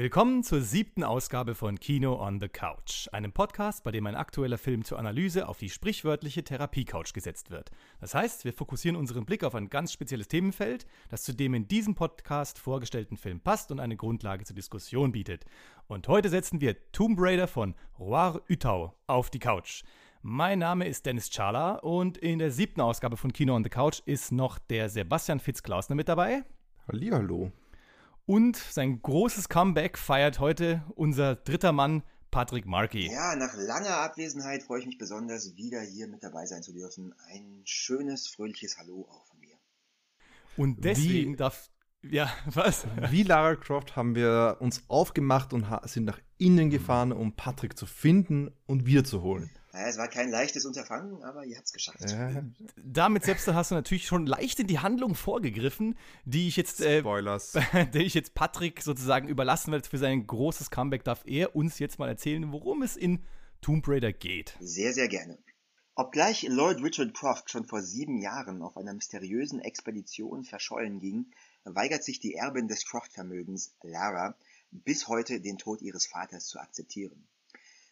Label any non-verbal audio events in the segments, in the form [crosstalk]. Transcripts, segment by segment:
Willkommen zur siebten Ausgabe von Kino on the Couch, einem Podcast, bei dem ein aktueller Film zur Analyse auf die sprichwörtliche Therapie-Couch gesetzt wird. Das heißt, wir fokussieren unseren Blick auf ein ganz spezielles Themenfeld, das zu dem in diesem Podcast vorgestellten Film passt und eine Grundlage zur Diskussion bietet. Und heute setzen wir Tomb Raider von Roar Utau auf die Couch. Mein Name ist Dennis Chala und in der siebten Ausgabe von Kino on the Couch ist noch der Sebastian Fitzklausner mit dabei. Hallihallo. Und sein großes Comeback feiert heute unser dritter Mann, Patrick Markey. Ja, nach langer Abwesenheit freue ich mich besonders, wieder hier mit dabei sein zu dürfen. Ein schönes, fröhliches Hallo auch von mir. Und deswegen Wie, darf. Ja, [laughs] was? Wie Lara Croft haben wir uns aufgemacht und sind nach innen gefahren, um Patrick zu finden und wiederzuholen. Naja, es war kein leichtes Unterfangen, aber ihr habt es geschafft. Ja. Damit selbst hast du natürlich schon leicht in die Handlung vorgegriffen, die ich jetzt, äh, Spoilers. [laughs] der ich jetzt Patrick sozusagen überlassen werde für sein großes Comeback. Darf er uns jetzt mal erzählen, worum es in Tomb Raider geht? Sehr, sehr gerne. Obgleich Lord Richard Croft schon vor sieben Jahren auf einer mysteriösen Expedition verschollen ging, weigert sich die Erbin des Croft-Vermögens, Lara, bis heute den Tod ihres Vaters zu akzeptieren.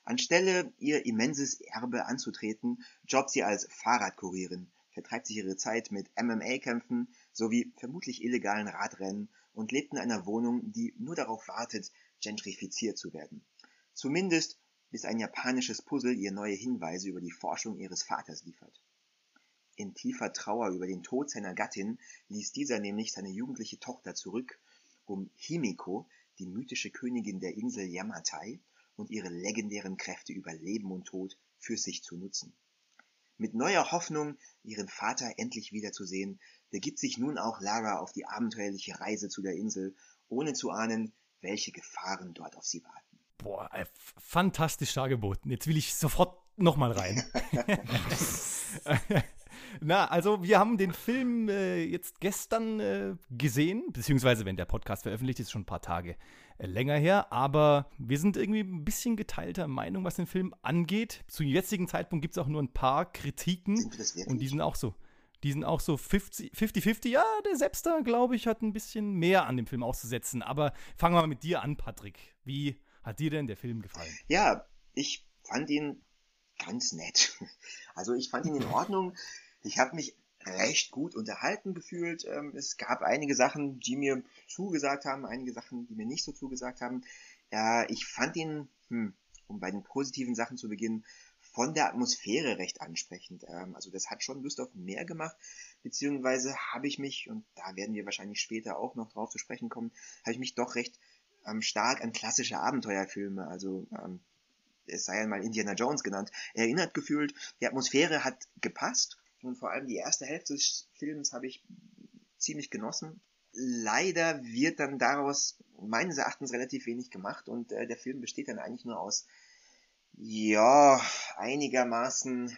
Anstelle ihr immenses Erbe anzutreten, jobbt sie als Fahrradkurierin, vertreibt sich ihre Zeit mit MMA-Kämpfen sowie vermutlich illegalen Radrennen und lebt in einer Wohnung, die nur darauf wartet, gentrifiziert zu werden. Zumindest bis ein japanisches Puzzle ihr neue Hinweise über die Forschung ihres Vaters liefert. In tiefer Trauer über den Tod seiner Gattin ließ dieser nämlich seine jugendliche Tochter zurück, um Himiko, die mythische Königin der Insel Yamatai, und ihre legendären Kräfte über Leben und Tod für sich zu nutzen. Mit neuer Hoffnung, ihren Vater endlich wiederzusehen, begibt sich nun auch Lara auf die abenteuerliche Reise zu der Insel, ohne zu ahnen, welche Gefahren dort auf sie warten. Boah, fantastisch dargeboten. Jetzt will ich sofort nochmal rein. [laughs] Na, also wir haben den Film äh, jetzt gestern äh, gesehen, beziehungsweise wenn der Podcast veröffentlicht ist, schon ein paar Tage äh, länger her, aber wir sind irgendwie ein bisschen geteilter Meinung, was den Film angeht. Zu jetzigen Zeitpunkt gibt es auch nur ein paar Kritiken und die sind auch so. Die sind auch so 50-50. Ja, der Sepster, glaube ich, hat ein bisschen mehr an dem Film auszusetzen. Aber fangen wir mal mit dir an, Patrick. Wie hat dir denn der Film gefallen? Ja, ich fand ihn ganz nett. [laughs] Also ich fand ihn in Ordnung. Ich habe mich recht gut unterhalten gefühlt. Ähm, es gab einige Sachen, die mir zugesagt haben, einige Sachen, die mir nicht so zugesagt haben. Ja, ich fand ihn, hm, um bei den positiven Sachen zu beginnen, von der Atmosphäre recht ansprechend. Ähm, also das hat schon Lust auf mehr gemacht, beziehungsweise habe ich mich, und da werden wir wahrscheinlich später auch noch drauf zu sprechen kommen, habe ich mich doch recht ähm, stark an klassische Abenteuerfilme, also es sei einmal Indiana Jones genannt, erinnert gefühlt. Die Atmosphäre hat gepasst und vor allem die erste Hälfte des Films habe ich ziemlich genossen. Leider wird dann daraus meines Erachtens relativ wenig gemacht und äh, der Film besteht dann eigentlich nur aus, ja, einigermaßen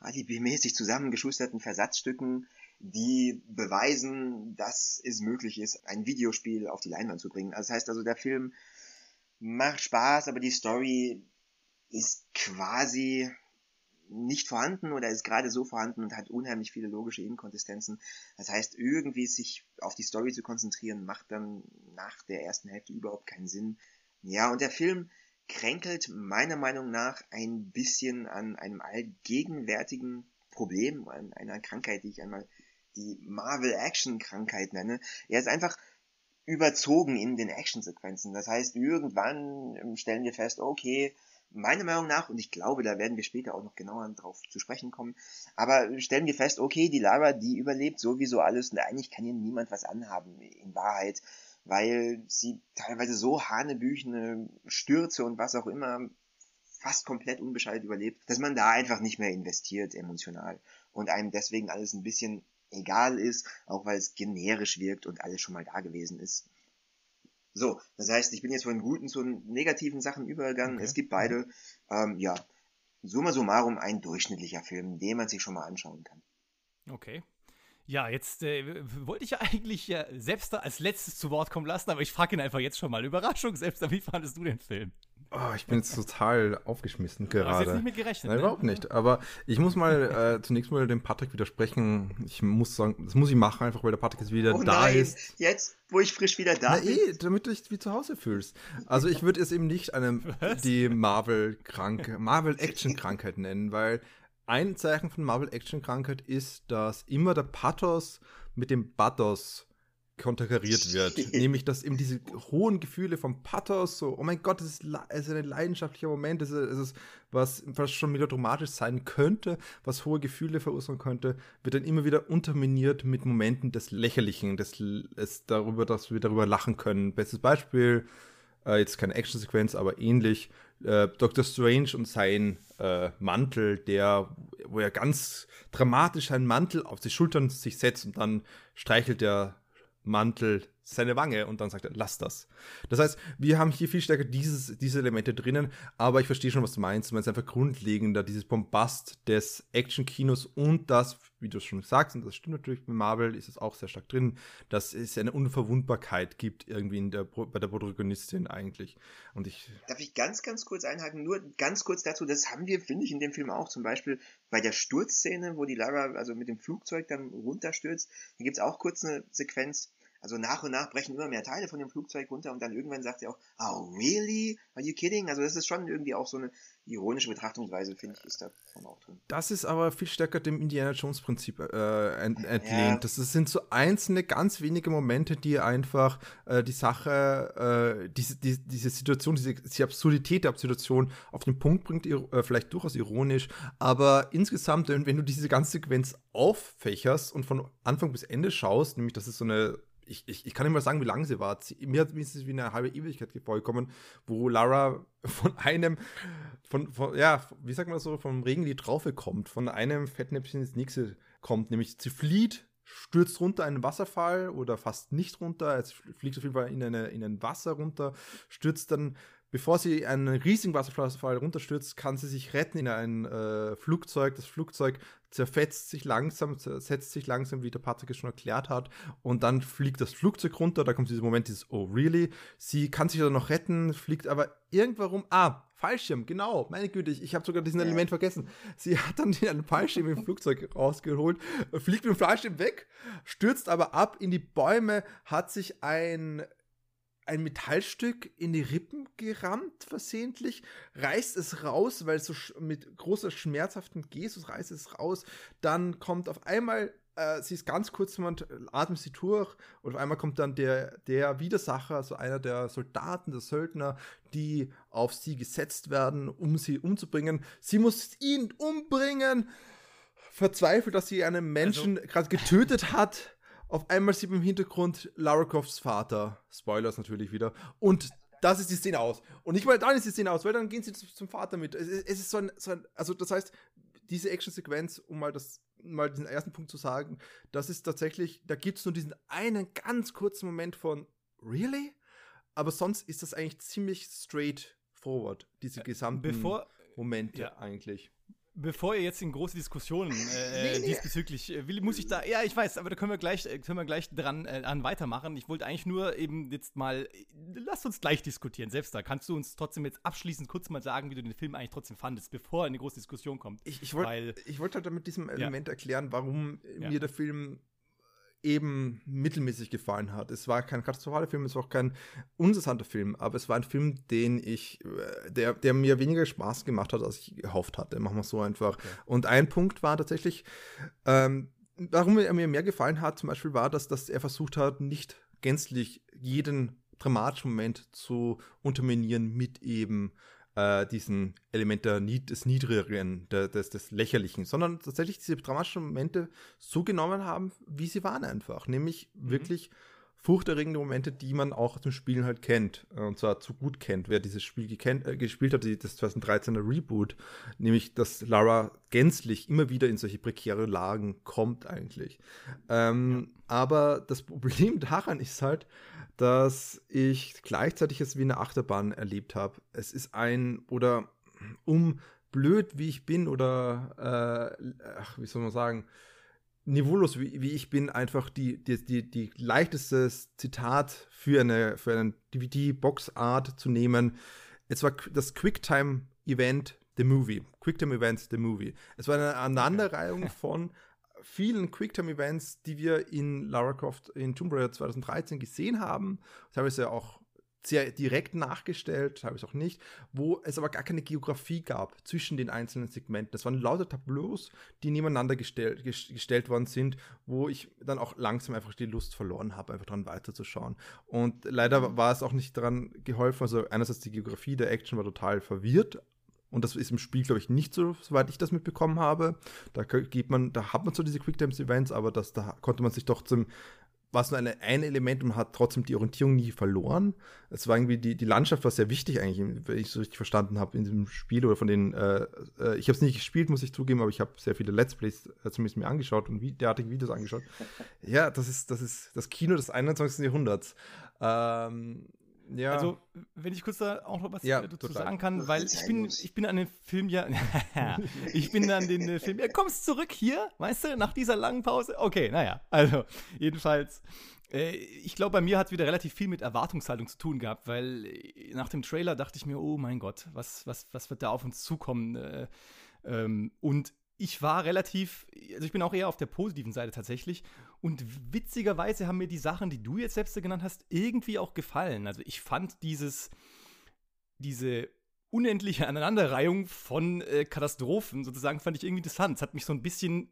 alibimäßig zusammengeschusterten Versatzstücken, die beweisen, dass es möglich ist, ein Videospiel auf die Leinwand zu bringen. Also das heißt also, der Film macht Spaß, aber die Story ist quasi nicht vorhanden oder ist gerade so vorhanden und hat unheimlich viele logische Inkonsistenzen. Das heißt, irgendwie sich auf die Story zu konzentrieren, macht dann nach der ersten Hälfte überhaupt keinen Sinn. Ja, und der Film kränkelt meiner Meinung nach ein bisschen an einem allgegenwärtigen Problem, an einer Krankheit, die ich einmal die Marvel Action Krankheit nenne. Er ist einfach überzogen in den Actionsequenzen. Das heißt, irgendwann stellen wir fest, okay, meiner Meinung nach, und ich glaube, da werden wir später auch noch genauer drauf zu sprechen kommen, aber stellen wir fest, okay, die Lara, die überlebt sowieso alles und eigentlich kann ihr niemand was anhaben, in Wahrheit, weil sie teilweise so hanebüchene Stürze und was auch immer fast komplett unbescheidet überlebt, dass man da einfach nicht mehr investiert emotional und einem deswegen alles ein bisschen egal ist, auch weil es generisch wirkt und alles schon mal da gewesen ist. So, das heißt, ich bin jetzt von guten zu negativen Sachen übergegangen. Okay. Es gibt beide. Ähm, ja, summa summarum ein durchschnittlicher Film, den man sich schon mal anschauen kann. Okay. Ja, jetzt äh, wollte ich ja [laughs] eigentlich ja selbst als letztes zu Wort kommen lassen, aber ich frage ihn einfach jetzt schon mal. Überraschung, selbst wie fandest du den Film? Oh, ich bin jetzt total aufgeschmissen gerade. Du hast jetzt nicht mit gerechnet. Nein, ne? überhaupt nicht. Aber ich muss mal [laughs] äh, zunächst mal dem Patrick widersprechen. Ich muss sagen, das muss ich machen, einfach weil der Patrick jetzt wieder oh da nein, ist. Jetzt, wo ich frisch wieder da Na, bin. Eh, damit du dich wie zu Hause fühlst. Also ich würde es eben nicht eine, die Marvel-Krank, Marvel-Action-Krankheit nennen, weil ein Zeichen von Marvel-Action-Krankheit ist, dass immer der Pathos mit dem Bathos konterkariert wird. Nämlich, dass eben diese hohen Gefühle vom Pathos, so, oh mein Gott, das ist, ist ein leidenschaftlicher Moment, das ist, ist was, was schon melodramatisch sein könnte, was hohe Gefühle verursachen könnte, wird dann immer wieder unterminiert mit Momenten des Lächerlichen, des, des darüber, dass wir darüber lachen können. Bestes Beispiel, äh, jetzt keine Actionsequenz, aber ähnlich, äh, Doctor Strange und sein äh, Mantel, der, wo er ganz dramatisch seinen Mantel auf die Schultern sich setzt und dann streichelt er Mantel seine Wange und dann sagt er, lass das. Das heißt, wir haben hier viel stärker dieses, diese Elemente drinnen, aber ich verstehe schon, was du meinst. Du meinst einfach grundlegender, dieses Bombast des Action-Kinos und das, wie du es schon sagst, und das stimmt natürlich bei Marvel, ist es auch sehr stark drin, dass es eine Unverwundbarkeit gibt irgendwie in der, bei der Protagonistin eigentlich. Und ich. Darf ich ganz, ganz kurz einhaken? Nur ganz kurz dazu, das haben wir, finde ich, in dem Film auch. Zum Beispiel bei der Sturzszene, wo die Lara also mit dem Flugzeug dann runterstürzt, hier gibt es auch kurz eine Sequenz, also nach und nach brechen immer mehr Teile von dem Flugzeug runter und dann irgendwann sagt sie auch, oh really? Are you kidding? Also das ist schon irgendwie auch so eine ironische Betrachtungsweise, finde ich, ist da auch drin. Das ist aber viel stärker dem Indiana Jones Prinzip äh, entlehnt. Ja. Das sind so einzelne, ganz wenige Momente, die einfach äh, die Sache, äh, diese, die, diese Situation, diese, die Absurdität der Situation auf den Punkt bringt, äh, vielleicht durchaus ironisch, aber insgesamt, wenn du diese ganze Sequenz auffächerst und von Anfang bis Ende schaust, nämlich das ist so eine ich, ich, ich kann nicht mal sagen, wie lang sie war. Mir hat es wie eine halbe Ewigkeit vorgekommen, wo Lara [laughs] von einem, von, von, ja, wie sagt man das so, vom Regenlied Traufe kommt, von einem Fettnäpfchen ins nächste kommt. Nämlich sie flieht, stürzt runter einen Wasserfall oder fast nicht runter, es fliegt auf jeden Fall in, eine, in ein Wasser runter, stürzt dann Bevor sie einen riesigen Wasserfall runterstürzt, kann sie sich retten in ein äh, Flugzeug. Das Flugzeug zerfetzt sich langsam, zersetzt sich langsam, wie der Patrick es schon erklärt hat. Und dann fliegt das Flugzeug runter. Da kommt dieser Moment, dieses Oh, really? Sie kann sich dann noch retten, fliegt aber irgendwann Ah, Fallschirm, genau. Meine Güte, ich, ich habe sogar diesen Element vergessen. Sie [laughs] hat dann einen Fallschirm im Flugzeug rausgeholt, fliegt mit dem Fallschirm weg, stürzt aber ab in die Bäume, hat sich ein ein Metallstück in die Rippen gerammt, versehentlich, reißt es raus, weil es so mit großer schmerzhaften Gestus reißt es raus, dann kommt auf einmal, äh, sie ist ganz kurz, jemand atmet sie durch und auf einmal kommt dann der, der Widersacher, also einer der Soldaten, der Söldner, die auf sie gesetzt werden, um sie umzubringen. Sie muss ihn umbringen, verzweifelt, dass sie einen Menschen also, gerade getötet hat auf einmal sieht man im Hintergrund Lara Crofts Vater. Spoilers natürlich wieder. Und das ist die Szene aus. Und nicht mal dann ist die Szene aus, weil dann gehen sie zum Vater mit. Es, es ist so ein, so ein, also das heißt, diese Action-Sequenz, um mal das, mal diesen ersten Punkt zu sagen, das ist tatsächlich, da gibt es nur diesen einen ganz kurzen Moment von Really? Aber sonst ist das eigentlich ziemlich straight forward, diese äh, gesamten Bevor, Momente ja. eigentlich bevor ihr jetzt in große Diskussionen äh, nee, nee. diesbezüglich äh, will, muss ich da, ja, ich weiß, aber da können wir gleich, äh, können wir gleich dran äh, an weitermachen. Ich wollte eigentlich nur eben jetzt mal, lasst uns gleich diskutieren. Selbst da kannst du uns trotzdem jetzt abschließend kurz mal sagen, wie du den Film eigentlich trotzdem fandest, bevor eine große Diskussion kommt. Ich, ich wollte wollt halt mit diesem Element ja. erklären, warum ja. mir der Film eben mittelmäßig gefallen hat. Es war kein katastrophaler Film, es war auch kein uninteressanter Film, aber es war ein Film, den ich, äh, der, der mir weniger Spaß gemacht hat, als ich gehofft hatte. Machen wir es so einfach. Okay. Und ein Punkt war tatsächlich, ähm, warum er mir mehr gefallen hat, zum Beispiel war, dass, dass er versucht hat, nicht gänzlich jeden dramatischen Moment zu unterminieren mit eben äh, diesen Element der, des Niedrigeren, der, des, des Lächerlichen, sondern tatsächlich diese dramatischen Momente so genommen haben, wie sie waren einfach. Nämlich mhm. wirklich furchterregende Momente, die man auch zum Spielen halt kennt. Äh, und zwar zu gut kennt. Wer dieses Spiel gekennt, äh, gespielt hat, das 2013er Reboot, nämlich, dass Lara gänzlich immer wieder in solche prekäre Lagen kommt eigentlich. Ähm, ja. Aber das [laughs] Problem daran ist halt, dass ich gleichzeitig es wie eine Achterbahn erlebt habe. Es ist ein, oder um blöd wie ich bin, oder, äh, ach, wie soll man sagen, niveaulos wie, wie ich bin, einfach die, die, die, die leichteste Zitat für eine, für eine DVD-Box-Art zu nehmen. Es war das Quicktime-Event The Movie. Quicktime Events The Movie. Es war eine Aneinanderreihung von vielen Quicktime-Events, die wir in Lara Croft in Tomb Raider 2013 gesehen haben. Teilweise auch sehr direkt nachgestellt, habe ich auch nicht, wo es aber gar keine Geografie gab zwischen den einzelnen Segmenten. Das waren lauter Tableaus, die nebeneinander gestell, gestellt worden sind, wo ich dann auch langsam einfach die Lust verloren habe, einfach dran weiterzuschauen. Und leider mhm. war es auch nicht daran geholfen. Also einerseits die Geografie der Action war total verwirrt, und das ist im Spiel, glaube ich, nicht so, soweit ich das mitbekommen habe. Da geht man, da hat man so diese Quicktime-Events, aber das, da konnte man sich doch zum war es nur eine, ein Element und hat trotzdem die Orientierung nie verloren. Es war irgendwie, die, die Landschaft war sehr wichtig eigentlich, wenn ich so richtig verstanden habe in diesem Spiel oder von den, äh, äh, ich habe es nicht gespielt, muss ich zugeben, aber ich habe sehr viele Let's Plays äh, zumindest mir angeschaut und wie, derartige Videos angeschaut. [laughs] ja, das ist, das ist das Kino des 21. Jahrhunderts. Ähm, ja. Also, wenn ich kurz da auch noch was ja, dazu total. sagen kann, weil ich bin, ich bin an den Film ja, [laughs] ich bin an den äh, Film, ja, kommst zurück hier, weißt du, nach dieser langen Pause? Okay, naja, also, jedenfalls, äh, ich glaube, bei mir hat es wieder relativ viel mit Erwartungshaltung zu tun gehabt, weil äh, nach dem Trailer dachte ich mir, oh mein Gott, was, was, was wird da auf uns zukommen? Äh, ähm, und ich war relativ, also ich bin auch eher auf der positiven Seite tatsächlich. Und witzigerweise haben mir die Sachen, die du jetzt selbst genannt hast, irgendwie auch gefallen. Also ich fand dieses, diese unendliche Aneinanderreihung von äh, Katastrophen sozusagen, fand ich irgendwie interessant. Es hat mich so ein bisschen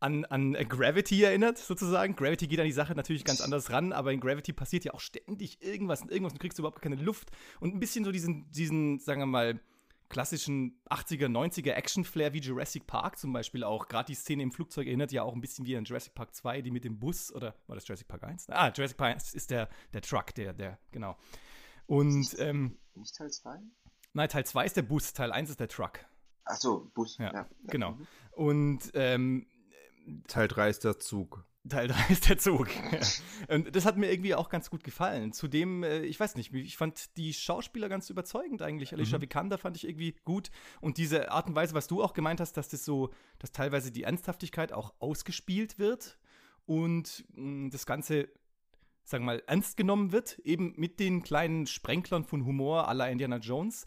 an, an Gravity erinnert, sozusagen. Gravity geht an die Sache natürlich ganz anders ran, aber in Gravity passiert ja auch ständig irgendwas und irgendwas und du kriegst überhaupt keine Luft. Und ein bisschen so diesen, diesen, sagen wir mal, klassischen 80er, 90er Action-Flair wie Jurassic Park zum Beispiel auch. Gerade die Szene im Flugzeug erinnert ja auch ein bisschen wie an Jurassic Park 2, die mit dem Bus, oder war das Jurassic Park 1? Ah, Jurassic Park 1 ist der, der Truck, der, der, genau. Und, ähm. Nicht Teil 2? Nein, Teil 2 ist der Bus, Teil 1 ist der Truck. Ach so, Bus, ja. ja. Genau. Und, ähm, Teil 3 ist der Zug. Teil 3 ist der Zug. Und das hat mir irgendwie auch ganz gut gefallen. Zudem, äh, ich weiß nicht, ich fand die Schauspieler ganz überzeugend eigentlich. Alicia mhm. Vikander fand ich irgendwie gut. Und diese Art und Weise, was du auch gemeint hast, dass das so, dass teilweise die Ernsthaftigkeit auch ausgespielt wird und mh, das Ganze, sagen wir mal, ernst genommen wird, eben mit den kleinen Sprenklern von Humor la Indiana Jones.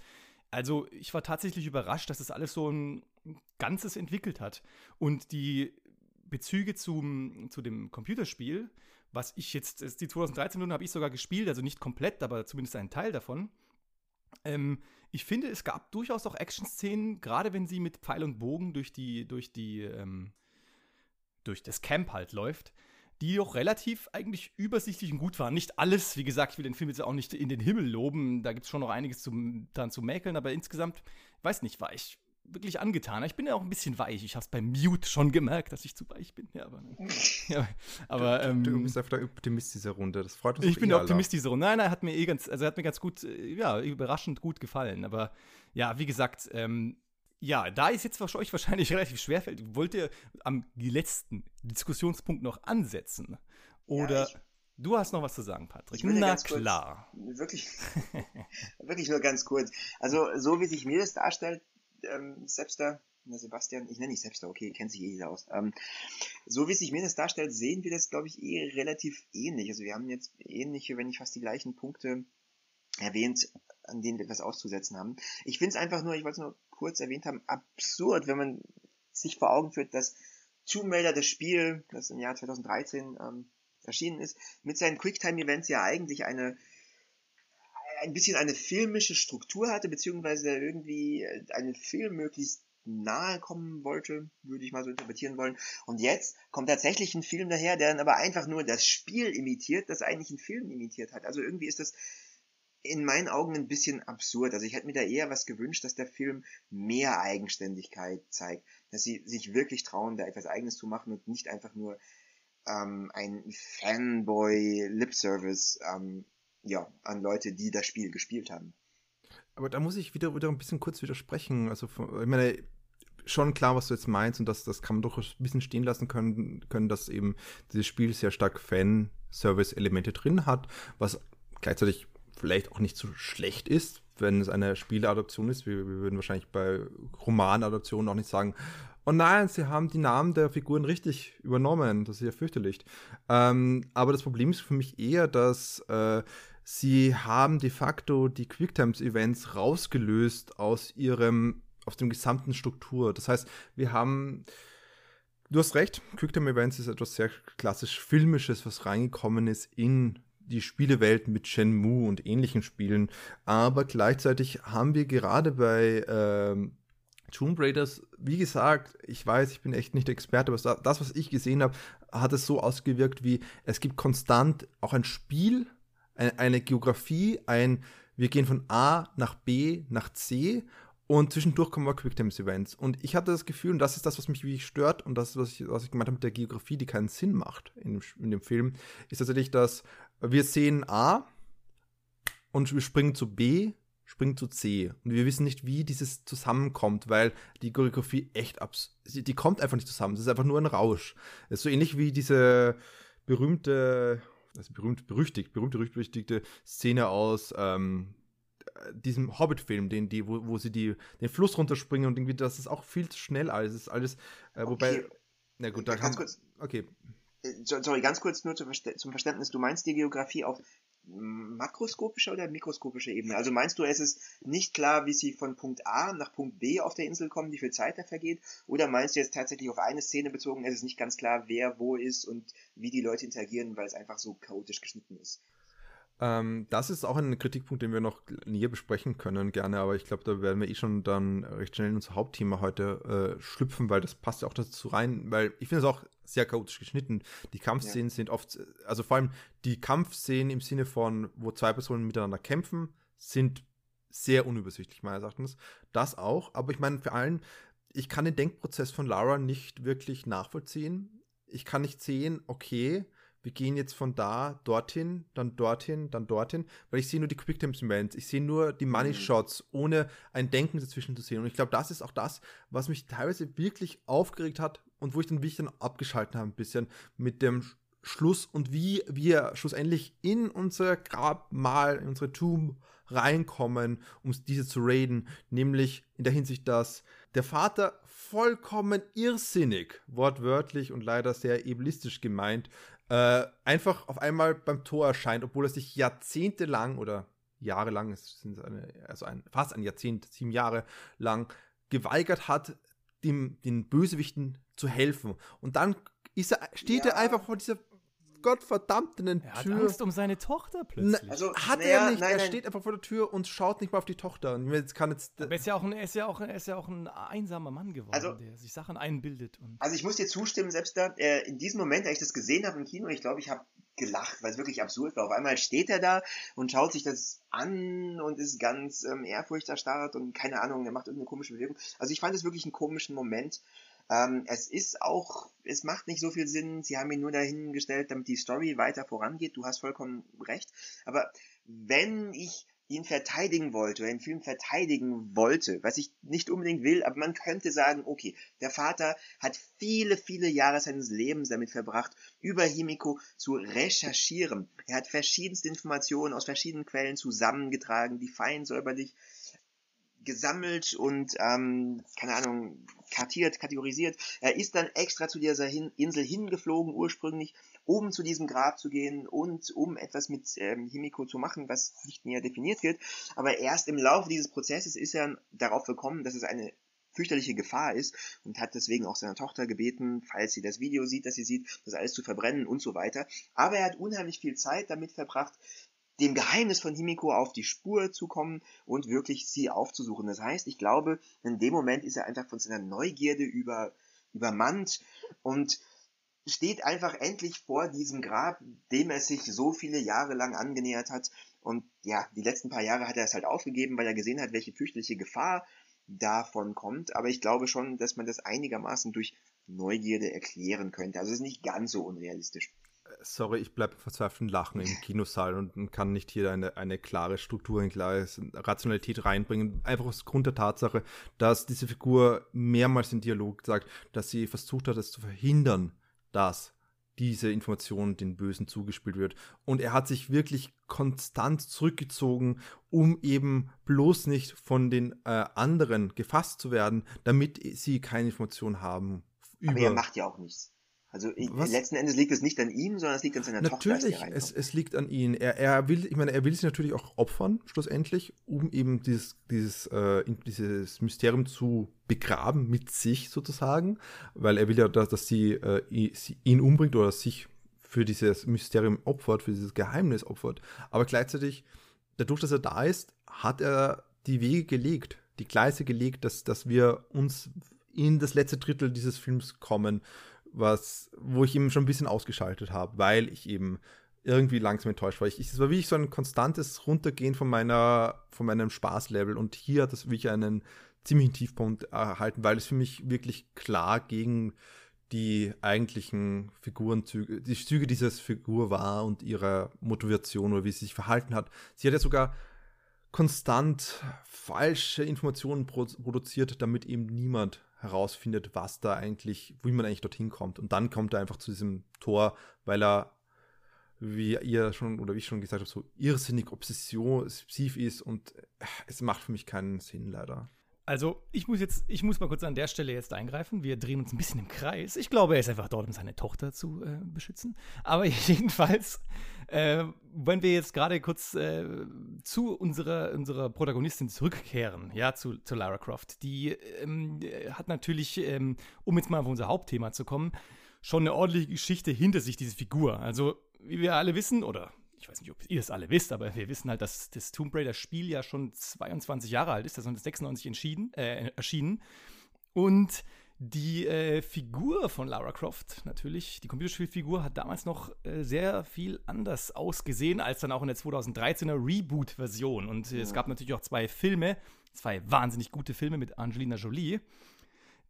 Also ich war tatsächlich überrascht, dass das alles so ein Ganzes entwickelt hat. Und die Bezüge zum, zu dem Computerspiel, was ich jetzt, die 2013 Minuten habe ich sogar gespielt, also nicht komplett, aber zumindest einen Teil davon. Ähm, ich finde, es gab durchaus auch Action-Szenen, gerade wenn sie mit Pfeil und Bogen durch die, durch die, ähm, durch das Camp halt läuft, die doch relativ eigentlich übersichtlich und gut waren. Nicht alles, wie gesagt, ich will den Film jetzt auch nicht in den Himmel loben, da gibt es schon noch einiges zu, dran zu mäkeln, aber insgesamt, weiß nicht, war ich wirklich angetan. Ich bin ja auch ein bisschen weich. Ich habe es beim Mute schon gemerkt, dass ich zu weich bin. Ja, aber, [laughs] ja, aber du, du, ähm, bist einfach der Optimist dieser Runde. Das freut uns. Ich bin der Optimist dieser Runde. Nein, nein, hat mir eh ganz, also hat mir ganz gut, äh, ja, überraschend gut gefallen. Aber ja, wie gesagt, ähm, ja, da ist jetzt für euch wahrscheinlich [laughs] relativ schwerfällt. Wollt ihr am letzten Diskussionspunkt noch ansetzen? Oder ja, du hast noch was zu sagen, Patrick? Na klar. Kurz, [laughs] wirklich, wirklich nur ganz kurz. Also, so wie sich mir das darstellt, ähm, Sepster, na Sebastian, ich nenne nicht Sepster, okay, kennt sich eh jeder aus. Ähm, so wie sich mir das darstellt, sehen wir das, glaube ich, eh relativ ähnlich. Also wir haben jetzt ähnliche, wenn nicht fast die gleichen Punkte erwähnt, an denen wir etwas auszusetzen haben. Ich finde es einfach nur, ich wollte es nur kurz erwähnt haben, absurd, wenn man sich vor Augen führt, dass Tomb Raider, das Spiel, das im Jahr 2013 ähm, erschienen ist, mit seinen Quicktime-Events ja eigentlich eine ein bisschen eine filmische Struktur hatte, beziehungsweise irgendwie äh, einen Film möglichst nahe kommen wollte, würde ich mal so interpretieren wollen. Und jetzt kommt tatsächlich ein Film daher, der dann aber einfach nur das Spiel imitiert, das eigentlich ein Film imitiert hat. Also irgendwie ist das in meinen Augen ein bisschen absurd. Also ich hätte mir da eher was gewünscht, dass der Film mehr Eigenständigkeit zeigt, dass sie sich wirklich trauen, da etwas Eigenes zu machen und nicht einfach nur ähm, ein Fanboy-Lip-Service ähm, ja, an Leute, die das Spiel gespielt haben. Aber da muss ich wieder, wieder ein bisschen kurz widersprechen. Also, ich meine, schon klar, was du jetzt meinst, und das, das kann man doch ein bisschen stehen lassen können, können, dass eben dieses Spiel sehr stark Fan-Service-Elemente drin hat, was gleichzeitig vielleicht auch nicht so schlecht ist, wenn es eine Spieleadoption ist. Wir, wir würden wahrscheinlich bei Romanadoptionen auch nicht sagen, oh nein, sie haben die Namen der Figuren richtig übernommen. Das ist ja fürchterlich. Ähm, aber das Problem ist für mich eher, dass äh, sie haben de facto die Quicktime-Events rausgelöst aus ihrem, aus dem gesamten Struktur. Das heißt, wir haben Du hast recht, Quicktime Events ist etwas sehr klassisch Filmisches, was reingekommen ist in die Spielewelt mit Shenmue und ähnlichen Spielen. Aber gleichzeitig haben wir gerade bei ähm, Tomb Raiders, wie gesagt, ich weiß, ich bin echt nicht Experte, aber das, was ich gesehen habe, hat es so ausgewirkt, wie es gibt konstant auch ein Spiel, eine, eine Geografie, ein, wir gehen von A nach B nach C und zwischendurch kommen wir Quicktime-Events. Und ich hatte das Gefühl, und das ist das, was mich wirklich stört, und das, was ich, was ich gemeint habe mit der Geografie, die keinen Sinn macht in dem, in dem Film, ist tatsächlich, dass wir sehen A und wir springen zu B, springen zu C. Und wir wissen nicht, wie dieses zusammenkommt, weil die Choreografie echt abs. Die kommt einfach nicht zusammen. Es ist einfach nur ein Rausch. Es ist so ähnlich wie diese berühmte, also berühmt, berüchtigt, berühmte, berüchtigte Szene aus ähm, diesem Hobbit-Film, den die, wo, wo sie die, den Fluss runterspringen und irgendwie, das ist auch viel zu schnell alles. ist alles, äh, wobei. Okay. Na gut, da ganz kurz. Okay. Äh, sorry, ganz kurz nur zum Verständnis. Du meinst die Geografie auf makroskopischer oder mikroskopischer Ebene? Also meinst du, es ist nicht klar, wie sie von Punkt A nach Punkt B auf der Insel kommen, wie viel Zeit da vergeht? Oder meinst du jetzt tatsächlich auf eine Szene bezogen, es ist nicht ganz klar, wer wo ist und wie die Leute interagieren, weil es einfach so chaotisch geschnitten ist? Ähm, das ist auch ein Kritikpunkt, den wir noch näher besprechen können, gerne, aber ich glaube, da werden wir eh schon dann recht schnell in unser Hauptthema heute äh, schlüpfen, weil das passt ja auch dazu rein, weil ich finde es auch sehr chaotisch geschnitten. Die Kampfszenen ja. sind oft, also vor allem die Kampfszenen im Sinne von, wo zwei Personen miteinander kämpfen, sind sehr unübersichtlich, meines Erachtens. Das auch, aber ich meine, vor allem, ich kann den Denkprozess von Lara nicht wirklich nachvollziehen. Ich kann nicht sehen, okay, wir gehen jetzt von da dorthin, dann dorthin, dann dorthin, weil ich sehe nur die Quicktime-Events, ich sehe nur die Money-Shots, mhm. ohne ein Denken dazwischen zu sehen. Und ich glaube, das ist auch das, was mich teilweise wirklich aufgeregt hat und wo ich dann wirklich dann abgeschalten habe ein bisschen mit dem Schluss und wie wir schlussendlich in unser Grabmal, in unsere Tomb reinkommen, um diese zu raiden, nämlich in der Hinsicht, dass der Vater vollkommen irrsinnig, wortwörtlich und leider sehr ableistisch gemeint, äh, einfach auf einmal beim Tor erscheint, obwohl er sich jahrzehntelang oder jahrelang, es sind eine, also ein, fast ein Jahrzehnt, sieben Jahre lang, geweigert hat, dem, den Bösewichten zu helfen. Und dann er, steht ja. er einfach vor dieser gottverdammten er Tür. Er hat Angst um seine Tochter plötzlich. Na, also, hat er nicht. Nein, er nein. steht einfach vor der Tür und schaut nicht mal auf die Tochter. Jetzt kann jetzt Aber er ist ja auch ein, er ist ja auch, er ist ja auch ein einsamer Mann geworden, also, der sich Sachen einbildet. also ich muss dir zustimmen, selbst da, äh, in diesem Moment, als ich das gesehen habe im Kino, ich glaube, ich habe gelacht, weil es wirklich absurd war. Auf einmal steht er da und schaut sich das an und ist ganz ähm, ehrfurchterstarrt und keine Ahnung, er macht irgendeine komische Bewegung. Also ich fand es wirklich einen komischen Moment. Ähm, es ist auch, es macht nicht so viel Sinn, sie haben ihn nur dahingestellt, damit die Story weiter vorangeht, du hast vollkommen recht. Aber wenn ich ihn verteidigen wollte oder den Film verteidigen wollte, was ich nicht unbedingt will, aber man könnte sagen, okay, der Vater hat viele, viele Jahre seines Lebens damit verbracht, über Himiko zu recherchieren. Er hat verschiedenste Informationen aus verschiedenen Quellen zusammengetragen, die fein säuberlich gesammelt und, ähm, keine Ahnung, kartiert, kategorisiert. Er ist dann extra zu dieser Hin Insel hingeflogen, ursprünglich, um zu diesem Grab zu gehen und um etwas mit ähm, Himiko zu machen, was nicht näher definiert wird. Aber erst im Laufe dieses Prozesses ist er darauf gekommen, dass es eine fürchterliche Gefahr ist und hat deswegen auch seiner Tochter gebeten, falls sie das Video sieht, dass sie sieht, das alles zu verbrennen und so weiter. Aber er hat unheimlich viel Zeit damit verbracht, dem Geheimnis von Himiko auf die Spur zu kommen und wirklich sie aufzusuchen. Das heißt, ich glaube, in dem Moment ist er einfach von seiner Neugierde über, übermannt und steht einfach endlich vor diesem Grab, dem er sich so viele Jahre lang angenähert hat. Und ja, die letzten paar Jahre hat er es halt aufgegeben, weil er gesehen hat, welche fürchterliche Gefahr davon kommt. Aber ich glaube schon, dass man das einigermaßen durch Neugierde erklären könnte. Also es ist nicht ganz so unrealistisch sorry, ich bleibe verzweifelt Lachen im Kinosaal und kann nicht hier eine, eine klare Struktur, eine klare Rationalität reinbringen. Einfach aus Grund der Tatsache, dass diese Figur mehrmals im Dialog sagt, dass sie versucht hat, es zu verhindern, dass diese Information den Bösen zugespielt wird. Und er hat sich wirklich konstant zurückgezogen, um eben bloß nicht von den äh, anderen gefasst zu werden, damit sie keine Information haben. Aber er macht ja auch nichts. Also Was? letzten Endes liegt es nicht an ihm, sondern es liegt an seiner natürlich, Tochter. Natürlich, es, es liegt an ihm. Er, er will, ich meine, er will sich natürlich auch opfern, schlussendlich, um eben dieses, dieses, äh, dieses Mysterium zu begraben mit sich sozusagen, weil er will ja, dass, dass sie, äh, ihn umbringt oder sich für dieses Mysterium opfert, für dieses Geheimnis opfert. Aber gleichzeitig, dadurch, dass er da ist, hat er die Wege gelegt, die Gleise gelegt, dass, dass wir uns in das letzte Drittel dieses Films kommen was, wo ich eben schon ein bisschen ausgeschaltet habe, weil ich eben irgendwie langsam enttäuscht war. Ich, es war wirklich so ein konstantes Runtergehen von meiner, von meinem Spaßlevel und hier hat es wirklich einen ziemlichen Tiefpunkt erhalten, weil es für mich wirklich klar gegen die eigentlichen Figurenzüge, die Züge dieser Figur war und ihre Motivation oder wie sie sich verhalten hat. Sie hat ja sogar konstant falsche Informationen produziert, damit eben niemand herausfindet, was da eigentlich, wie man eigentlich dorthin kommt. Und dann kommt er einfach zu diesem Tor, weil er, wie ihr schon oder wie ich schon gesagt habe, so irrsinnig obsessiv ist und es macht für mich keinen Sinn leider. Also, ich muss jetzt, ich muss mal kurz an der Stelle jetzt eingreifen. Wir drehen uns ein bisschen im Kreis. Ich glaube, er ist einfach dort, um seine Tochter zu äh, beschützen. Aber [laughs] jedenfalls, äh, wenn wir jetzt gerade kurz äh, zu unserer, unserer Protagonistin zurückkehren, ja, zu, zu Lara Croft, die ähm, hat natürlich, ähm, um jetzt mal auf unser Hauptthema zu kommen, schon eine ordentliche Geschichte hinter sich, diese Figur. Also, wie wir alle wissen, oder ich weiß nicht, ob ihr es alle wisst, aber wir wissen halt, dass das Tomb Raider-Spiel ja schon 22 Jahre alt ist, das ist 96 entschieden, äh, erschienen. Und die äh, Figur von Lara Croft, natürlich, die Computerspielfigur, hat damals noch äh, sehr viel anders ausgesehen als dann auch in der 2013er Reboot-Version. Und äh, ja. es gab natürlich auch zwei Filme, zwei wahnsinnig gute Filme mit Angelina Jolie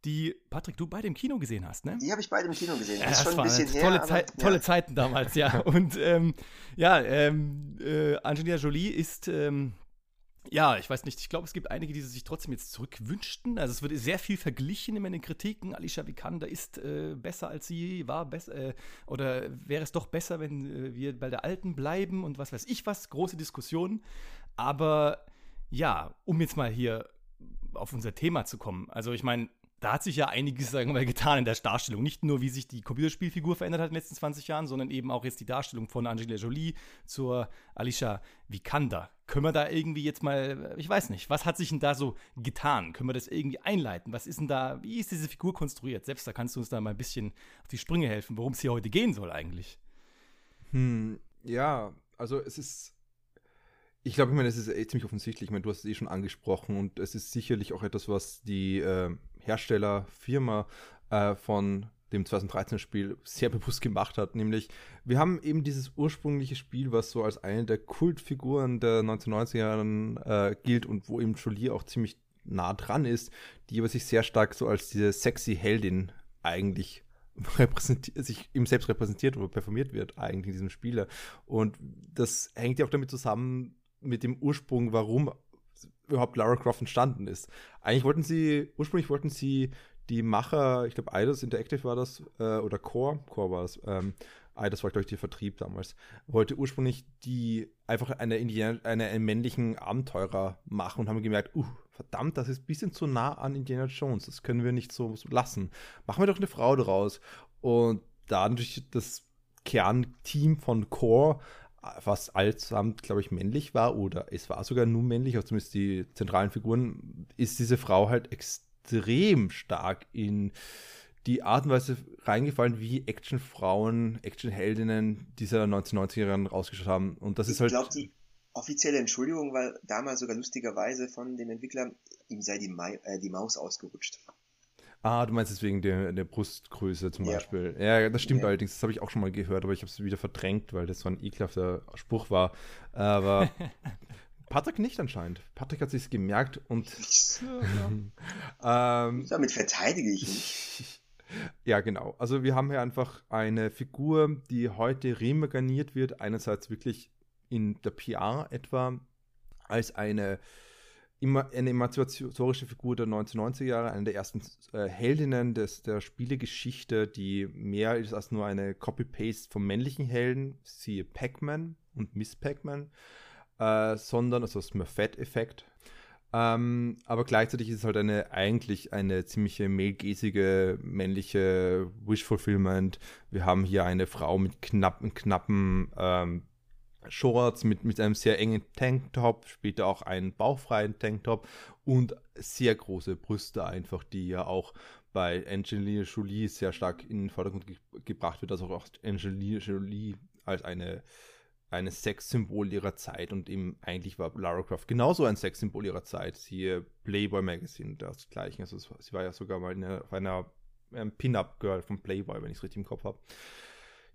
die, Patrick, du beide im Kino gesehen hast, ne? Die habe ich beide im Kino gesehen. Das, ja, das ist schon ein bisschen her. Tolle, Zeit, aber, tolle Zeiten damals, ja. [laughs] Und ähm, ja, ähm, äh, Angelina Jolie ist. Ähm, ja, ich weiß nicht, ich glaube, es gibt einige, die sich trotzdem jetzt zurückwünschten. Also es wird sehr viel verglichen in den Kritiken. Alicia Vikander ist äh, besser als sie, war besser, äh, oder wäre es doch besser, wenn äh, wir bei der Alten bleiben und was weiß ich was, große Diskussionen. Aber ja, um jetzt mal hier auf unser Thema zu kommen. Also ich meine, da hat sich ja einiges, sagen wir getan in der Darstellung. Nicht nur, wie sich die Computerspielfigur verändert hat in den letzten 20 Jahren, sondern eben auch jetzt die Darstellung von Angelina Jolie zur Alicia Vikander. Können wir da irgendwie jetzt mal, ich weiß nicht, was hat sich denn da so getan? Können wir das irgendwie einleiten? Was ist denn da, wie ist diese Figur konstruiert? Selbst da kannst du uns da mal ein bisschen auf die Sprünge helfen, worum es hier heute gehen soll eigentlich. Hm, ja, also es ist ich glaube, ich meine, es ist eh ziemlich offensichtlich. Ich meine, du hast es eh schon angesprochen und es ist sicherlich auch etwas, was die äh, Herstellerfirma äh, von dem 2013 Spiel sehr bewusst gemacht hat. Nämlich, wir haben eben dieses ursprüngliche Spiel, was so als eine der Kultfiguren der 1990er Jahren äh, gilt und wo eben Jolie auch ziemlich nah dran ist, die aber sich sehr stark so als diese sexy Heldin eigentlich [laughs] sich ihm selbst repräsentiert oder performiert wird eigentlich in diesem Spiele. Und das hängt ja auch damit zusammen, mit dem Ursprung, warum überhaupt Lara Croft entstanden ist. Eigentlich wollten sie, ursprünglich wollten sie die Macher, ich glaube, Eidos Interactive war das, äh, oder Core, Core war das, ähm, Eidos war, glaube ich, der Vertrieb damals, wollte ursprünglich die einfach eine, Indiana, eine, einen männlichen Abenteurer machen und haben gemerkt, uh, verdammt, das ist ein bisschen zu nah an Indiana Jones, das können wir nicht so, so lassen. Machen wir doch eine Frau daraus. Und da natürlich das Kernteam von Core was allesamt, glaube ich, männlich war oder es war sogar nur männlich, also zumindest die zentralen Figuren, ist diese Frau halt extrem stark in die Art und Weise reingefallen, wie Actionfrauen, Actionheldinnen dieser 1990er Jahren rausgeschaut haben. Und das ich ist halt. Ich glaube, die offizielle Entschuldigung war damals sogar lustigerweise von dem Entwickler, ihm sei die, Ma äh, die Maus ausgerutscht. Ah, du meinst deswegen der, der Brustgröße zum ja. Beispiel. Ja, das stimmt ja. allerdings. Das habe ich auch schon mal gehört, aber ich habe es wieder verdrängt, weil das so ein ekelhafter Spruch war. Aber [laughs] Patrick nicht anscheinend. Patrick hat sich gemerkt und. [laughs] ähm, Damit verteidige ich mich. [laughs] Ja, genau. Also wir haben hier einfach eine Figur, die heute remeganiert wird. Einerseits wirklich in der PR etwa als eine eine emanzipatorische Figur der 1990er Jahre, eine der ersten äh, Heldinnen des, der Spielegeschichte, die mehr ist als nur eine Copy-Paste vom männlichen Helden, siehe Pac-Man und Miss Pac-Man, äh, sondern, also Smurfette-Effekt. Ähm, aber gleichzeitig ist es halt eine eigentlich eine ziemliche male männliche Wish-Fulfillment. Wir haben hier eine Frau mit knappen, knappen ähm, Shorts mit, mit einem sehr engen Tanktop, später auch einen bauchfreien Tanktop und sehr große Brüste einfach, die ja auch bei Angelina Jolie sehr stark in den Vordergrund ge gebracht wird, also auch Angelina Jolie als eine, eine Sexsymbol ihrer Zeit und eben eigentlich war Lara Croft genauso ein Sexsymbol ihrer Zeit. Siehe Playboy Magazine, das gleiche. Also sie war ja sogar mal eine, auf einer Pin-Up-Girl von Playboy, wenn ich es richtig im Kopf habe.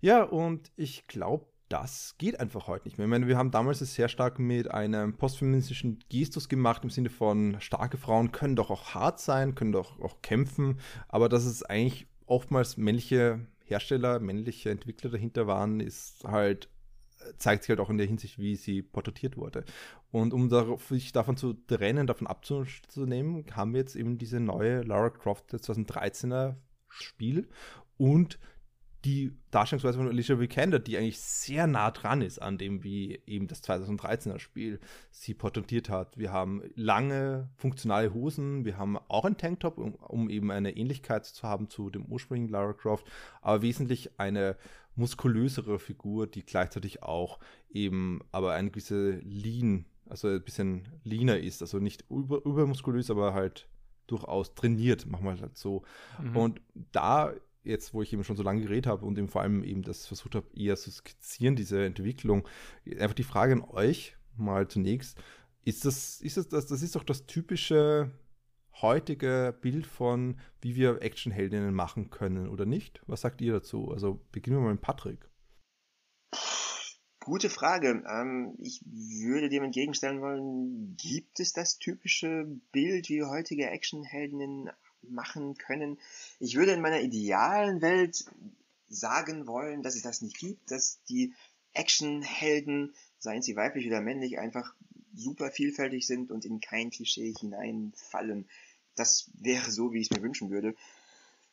Ja, und ich glaube, das geht einfach heute nicht mehr. Ich meine, wir haben damals es sehr stark mit einem postfeministischen Gestus gemacht, im Sinne von, starke Frauen können doch auch hart sein, können doch auch kämpfen, aber dass es eigentlich oftmals männliche Hersteller, männliche Entwickler dahinter waren, ist halt zeigt sich halt auch in der Hinsicht, wie sie porträtiert wurde. Und um sich davon zu trennen, davon abzunehmen, haben wir jetzt eben diese neue Lara Croft 2013er Spiel und die Darstellungsweise von Alicia Vikander, die eigentlich sehr nah dran ist an dem, wie eben das 2013er Spiel sie porträtiert hat. Wir haben lange, funktionale Hosen, wir haben auch einen Tanktop, um, um eben eine Ähnlichkeit zu haben zu dem ursprünglichen Lara Croft, aber wesentlich eine muskulösere Figur, die gleichzeitig auch eben aber eine gewisse Lean, also ein bisschen leaner ist, also nicht über, übermuskulös, aber halt durchaus trainiert, machen wir halt so. Mhm. Und da jetzt, wo ich eben schon so lange geredet habe und eben vor allem eben das versucht habe, eher zu skizzieren, diese Entwicklung, einfach die Frage an euch mal zunächst, ist das, ist das, das, das ist doch das typische heutige Bild von, wie wir Actionheldinnen machen können oder nicht? Was sagt ihr dazu? Also beginnen wir mal mit Patrick. Gute Frage. Ähm, ich würde dem entgegenstellen wollen, gibt es das typische Bild, wie heutige Actionheldinnen machen können. Ich würde in meiner idealen Welt sagen wollen, dass es das nicht gibt, dass die Actionhelden, seien sie weiblich oder männlich, einfach super vielfältig sind und in kein Klischee hineinfallen. Das wäre so, wie ich es mir wünschen würde.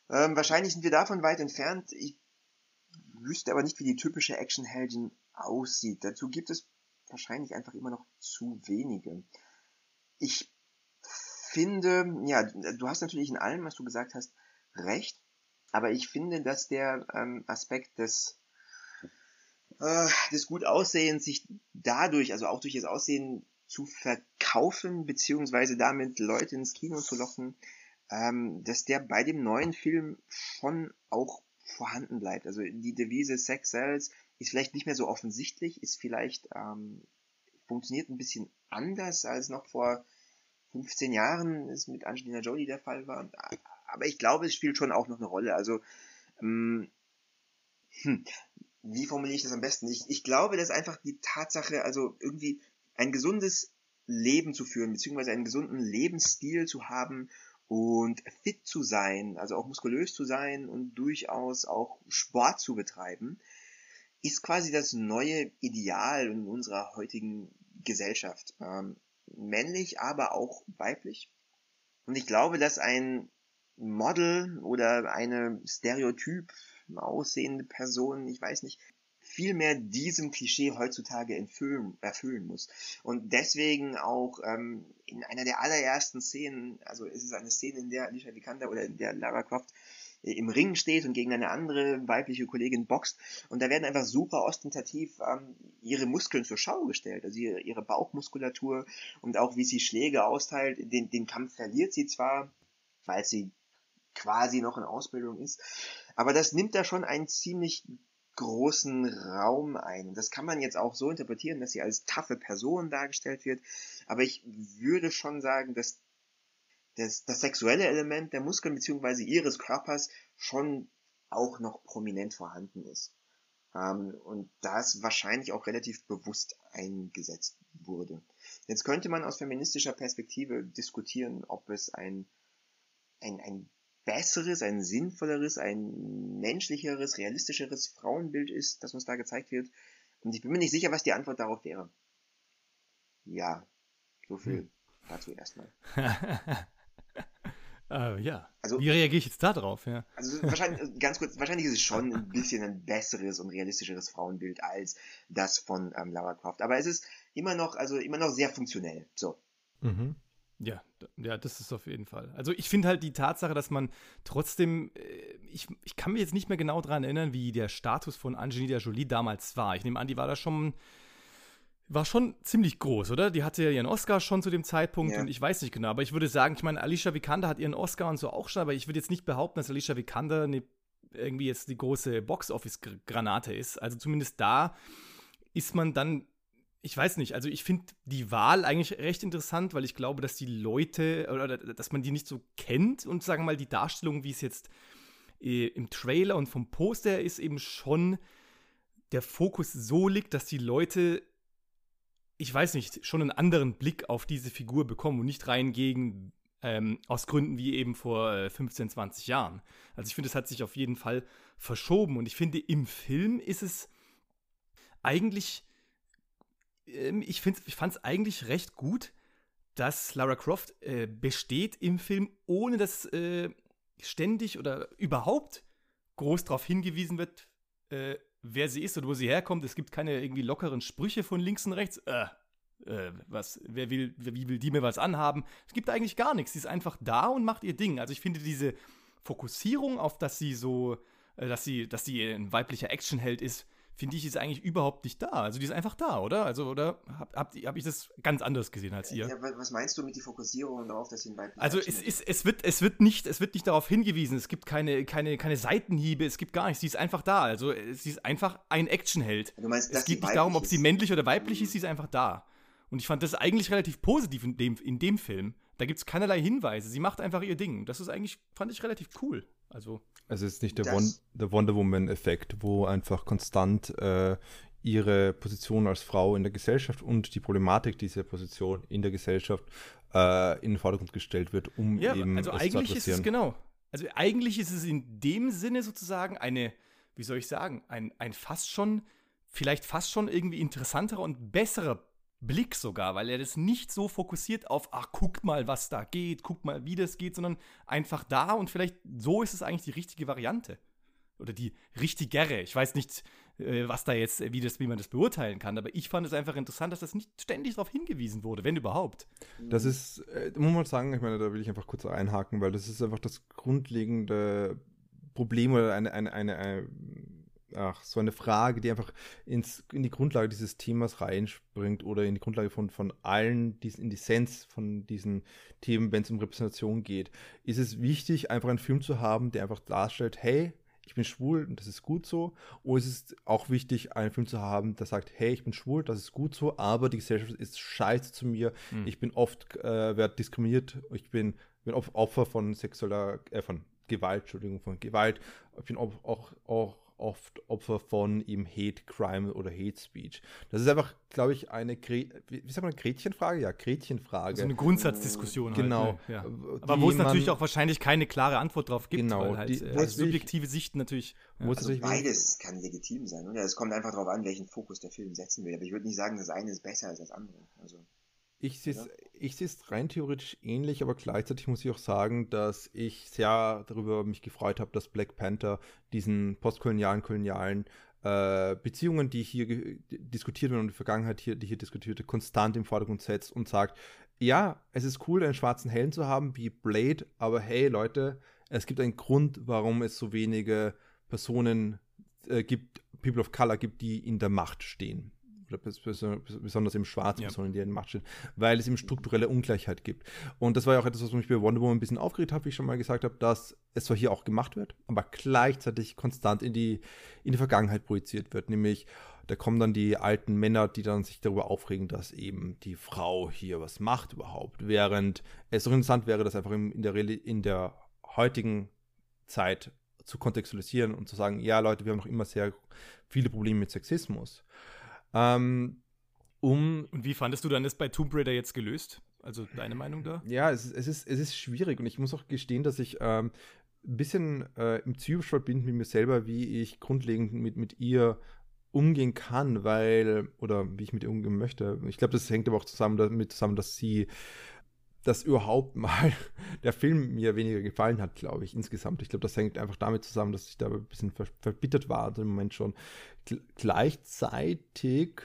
Ähm, wahrscheinlich sind wir davon weit entfernt. Ich wüsste aber nicht, wie die typische Actionheldin aussieht. Dazu gibt es wahrscheinlich einfach immer noch zu wenige. Ich finde, ja, du hast natürlich in allem, was du gesagt hast, recht, aber ich finde, dass der ähm, Aspekt des, äh, des Gutaussehens sich dadurch, also auch durch das Aussehen zu verkaufen, beziehungsweise damit Leute ins Kino zu locken, ähm, dass der bei dem neuen Film schon auch vorhanden bleibt. Also die Devise Sex Sells ist vielleicht nicht mehr so offensichtlich, ist vielleicht ähm, funktioniert ein bisschen anders als noch vor 15 Jahren es mit Angelina Jolie der Fall war. Aber ich glaube, es spielt schon auch noch eine Rolle. Also, ähm, hm, wie formuliere ich das am besten? Ich, ich glaube, dass einfach die Tatsache, also irgendwie ein gesundes Leben zu führen, beziehungsweise einen gesunden Lebensstil zu haben und fit zu sein, also auch muskulös zu sein und durchaus auch Sport zu betreiben, ist quasi das neue Ideal in unserer heutigen Gesellschaft. Ähm, männlich, aber auch weiblich. Und ich glaube, dass ein Model oder eine stereotyp aussehende Person, ich weiß nicht, viel mehr diesem Klischee heutzutage erfüllen, erfüllen muss. Und deswegen auch ähm, in einer der allerersten Szenen, also es ist eine Szene, in der Alicia Vikander oder in der Lara Croft im Ring steht und gegen eine andere weibliche Kollegin boxt. Und da werden einfach super ostentativ ähm, ihre Muskeln zur Schau gestellt. Also ihre, ihre Bauchmuskulatur und auch wie sie Schläge austeilt. Den, den Kampf verliert sie zwar, weil sie quasi noch in Ausbildung ist. Aber das nimmt da schon einen ziemlich großen Raum ein. Und das kann man jetzt auch so interpretieren, dass sie als taffe Person dargestellt wird. Aber ich würde schon sagen, dass das, das sexuelle Element der Muskeln bzw. ihres Körpers schon auch noch prominent vorhanden ist. Ähm, und das wahrscheinlich auch relativ bewusst eingesetzt wurde. Jetzt könnte man aus feministischer Perspektive diskutieren, ob es ein, ein, ein besseres, ein sinnvolleres, ein menschlicheres, realistischeres Frauenbild ist, das uns da gezeigt wird. Und ich bin mir nicht sicher, was die Antwort darauf wäre. Ja, so viel. Hm. dazu erstmal. [laughs] äh, ja. Also, Wie reagiere ich jetzt da drauf? Ja. Also wahrscheinlich, [laughs] äh, ganz kurz, wahrscheinlich ist es schon ein bisschen ein besseres und realistischeres Frauenbild als das von ähm, Lara Croft. Aber es ist immer noch, also immer noch sehr funktionell. So. Mhm. Ja, ja, das ist auf jeden Fall. Also ich finde halt die Tatsache, dass man trotzdem, äh, ich, ich kann mich jetzt nicht mehr genau daran erinnern, wie der Status von Angelina Jolie damals war. Ich nehme an, die war da schon, war schon ziemlich groß, oder? Die hatte ja ihren Oscar schon zu dem Zeitpunkt ja. und ich weiß nicht genau, aber ich würde sagen, ich meine, Alicia Vikander hat ihren Oscar und so auch schon, aber ich würde jetzt nicht behaupten, dass Alicia Vikander eine, irgendwie jetzt die große Box-Office-Granate ist. Also zumindest da ist man dann ich weiß nicht, also ich finde die Wahl eigentlich recht interessant, weil ich glaube, dass die Leute oder dass man die nicht so kennt und sagen wir mal die Darstellung, wie es jetzt äh, im Trailer und vom Poster ist, eben schon der Fokus so liegt, dass die Leute, ich weiß nicht, schon einen anderen Blick auf diese Figur bekommen und nicht rein gegen ähm, aus Gründen wie eben vor äh, 15, 20 Jahren. Also ich finde, es hat sich auf jeden Fall verschoben und ich finde, im Film ist es eigentlich ähm, ich, ich fand es eigentlich recht gut, dass Lara Croft äh, besteht im Film, ohne dass äh, ständig oder überhaupt groß darauf hingewiesen wird, äh, wer sie ist und wo sie herkommt. Es gibt keine irgendwie lockeren Sprüche von links und rechts. Äh, äh, was, wer will, wie will die mir was anhaben? Es gibt eigentlich gar nichts. Sie ist einfach da und macht ihr Ding. Also ich finde diese Fokussierung auf, dass sie so, äh, dass sie, dass sie ein weiblicher Actionheld ist, finde ich, ist eigentlich überhaupt nicht da. Also die ist einfach da, oder? Also, oder habe hab, hab ich das ganz anders gesehen als ihr? Ja, was meinst du mit die Fokussierung darauf, dass sie ein weiblichen Also es, ist, es, wird, es, wird nicht, es wird nicht darauf hingewiesen, es gibt keine, keine, keine Seitenhiebe, es gibt gar nichts. Sie ist einfach da. Also sie ist einfach ein Actionheld. Du meinst, es geht nicht darum, ob sie männlich oder weiblich mhm. ist, sie ist einfach da. Und ich fand das eigentlich relativ positiv in dem, in dem Film. Da gibt es keinerlei Hinweise. Sie macht einfach ihr Ding. Das ist eigentlich, fand ich relativ cool. Also, also es ist nicht der, Won der Wonder Woman-Effekt, wo einfach konstant äh, ihre Position als Frau in der Gesellschaft und die Problematik dieser Position in der Gesellschaft äh, in den Vordergrund gestellt wird, um ja, eben also eigentlich ist es genau. Also eigentlich ist es in dem Sinne sozusagen eine, wie soll ich sagen, ein, ein fast schon, vielleicht fast schon irgendwie interessanterer und besserer Blick sogar, weil er das nicht so fokussiert auf, ach, guckt mal, was da geht, guckt mal, wie das geht, sondern einfach da und vielleicht so ist es eigentlich die richtige Variante. Oder die richtigere. Ich weiß nicht, äh, was da jetzt, wie, das, wie man das beurteilen kann, aber ich fand es einfach interessant, dass das nicht ständig darauf hingewiesen wurde, wenn überhaupt. Das ist, äh, muss man sagen, ich meine, da will ich einfach kurz einhaken, weil das ist einfach das grundlegende Problem oder eine, eine, eine, eine ach, so eine Frage, die einfach ins, in die Grundlage dieses Themas reinspringt oder in die Grundlage von, von allen, diesen, in die Sense von diesen Themen, wenn es um Repräsentation geht. Ist es wichtig, einfach einen Film zu haben, der einfach darstellt, hey, ich bin schwul und das ist gut so? Oder ist es auch wichtig, einen Film zu haben, der sagt, hey, ich bin schwul, das ist gut so, aber die Gesellschaft ist scheiße zu mir, mhm. ich bin oft, äh, werde diskriminiert, ich bin, bin Opfer von sexueller, äh, von Gewalt, Entschuldigung, von Gewalt, ich bin auch, auch, auch oft Opfer von eben Hate Crime oder Hate Speech. Das ist einfach, glaube ich, eine, wie sagt man, Gretchenfrage? Ja, Gretchenfrage. Also eine Grundsatzdiskussion. Genau. Halt, ne? ja. Aber wo es natürlich auch wahrscheinlich keine klare Antwort drauf gibt, genau, weil halt die, äh, subjektive Sicht natürlich. Ja. Also beides kann legitim sein. Oder? Es kommt einfach darauf an, welchen Fokus der Film setzen will. Aber ich würde nicht sagen, das eine ist besser als das andere. Also. Ich sehe es rein theoretisch ähnlich, aber gleichzeitig muss ich auch sagen, dass ich sehr darüber mich gefreut habe, dass Black Panther diesen postkolonialen, kolonialen äh, Beziehungen, die hier diskutiert werden und die Vergangenheit hier, die hier diskutiert wird, konstant im Vordergrund setzt und sagt, ja, es ist cool, einen schwarzen Helden zu haben wie Blade, aber hey Leute, es gibt einen Grund, warum es so wenige Personen äh, gibt, People of Color gibt, die in der Macht stehen besonders im Schwarzen, ja. die in Macht stehen, weil es eben strukturelle Ungleichheit gibt. Und das war ja auch etwas, was mich bei Wonder Woman ein bisschen aufgeregt hat, wie ich schon mal gesagt habe, dass es zwar hier auch gemacht wird, aber gleichzeitig konstant in die, in die Vergangenheit projiziert wird, nämlich da kommen dann die alten Männer, die dann sich darüber aufregen, dass eben die Frau hier was macht überhaupt, während es doch interessant wäre, das einfach in der, in der heutigen Zeit zu kontextualisieren und zu sagen, ja Leute, wir haben noch immer sehr viele Probleme mit Sexismus. Ähm, um und wie fandest du dann das bei Tomb Raider jetzt gelöst? Also deine Meinung da? Ja, es, es, ist, es ist schwierig und ich muss auch gestehen, dass ich ähm, ein bisschen äh, im Zwiespalt bin mit mir selber, wie ich grundlegend mit, mit ihr umgehen kann, weil, oder wie ich mit ihr umgehen möchte. Ich glaube, das hängt aber auch zusammen damit zusammen, dass sie dass überhaupt mal [laughs] der Film mir weniger gefallen hat, glaube ich, insgesamt. Ich glaube, das hängt einfach damit zusammen, dass ich da ein bisschen verbittert war im Moment schon. Gleichzeitig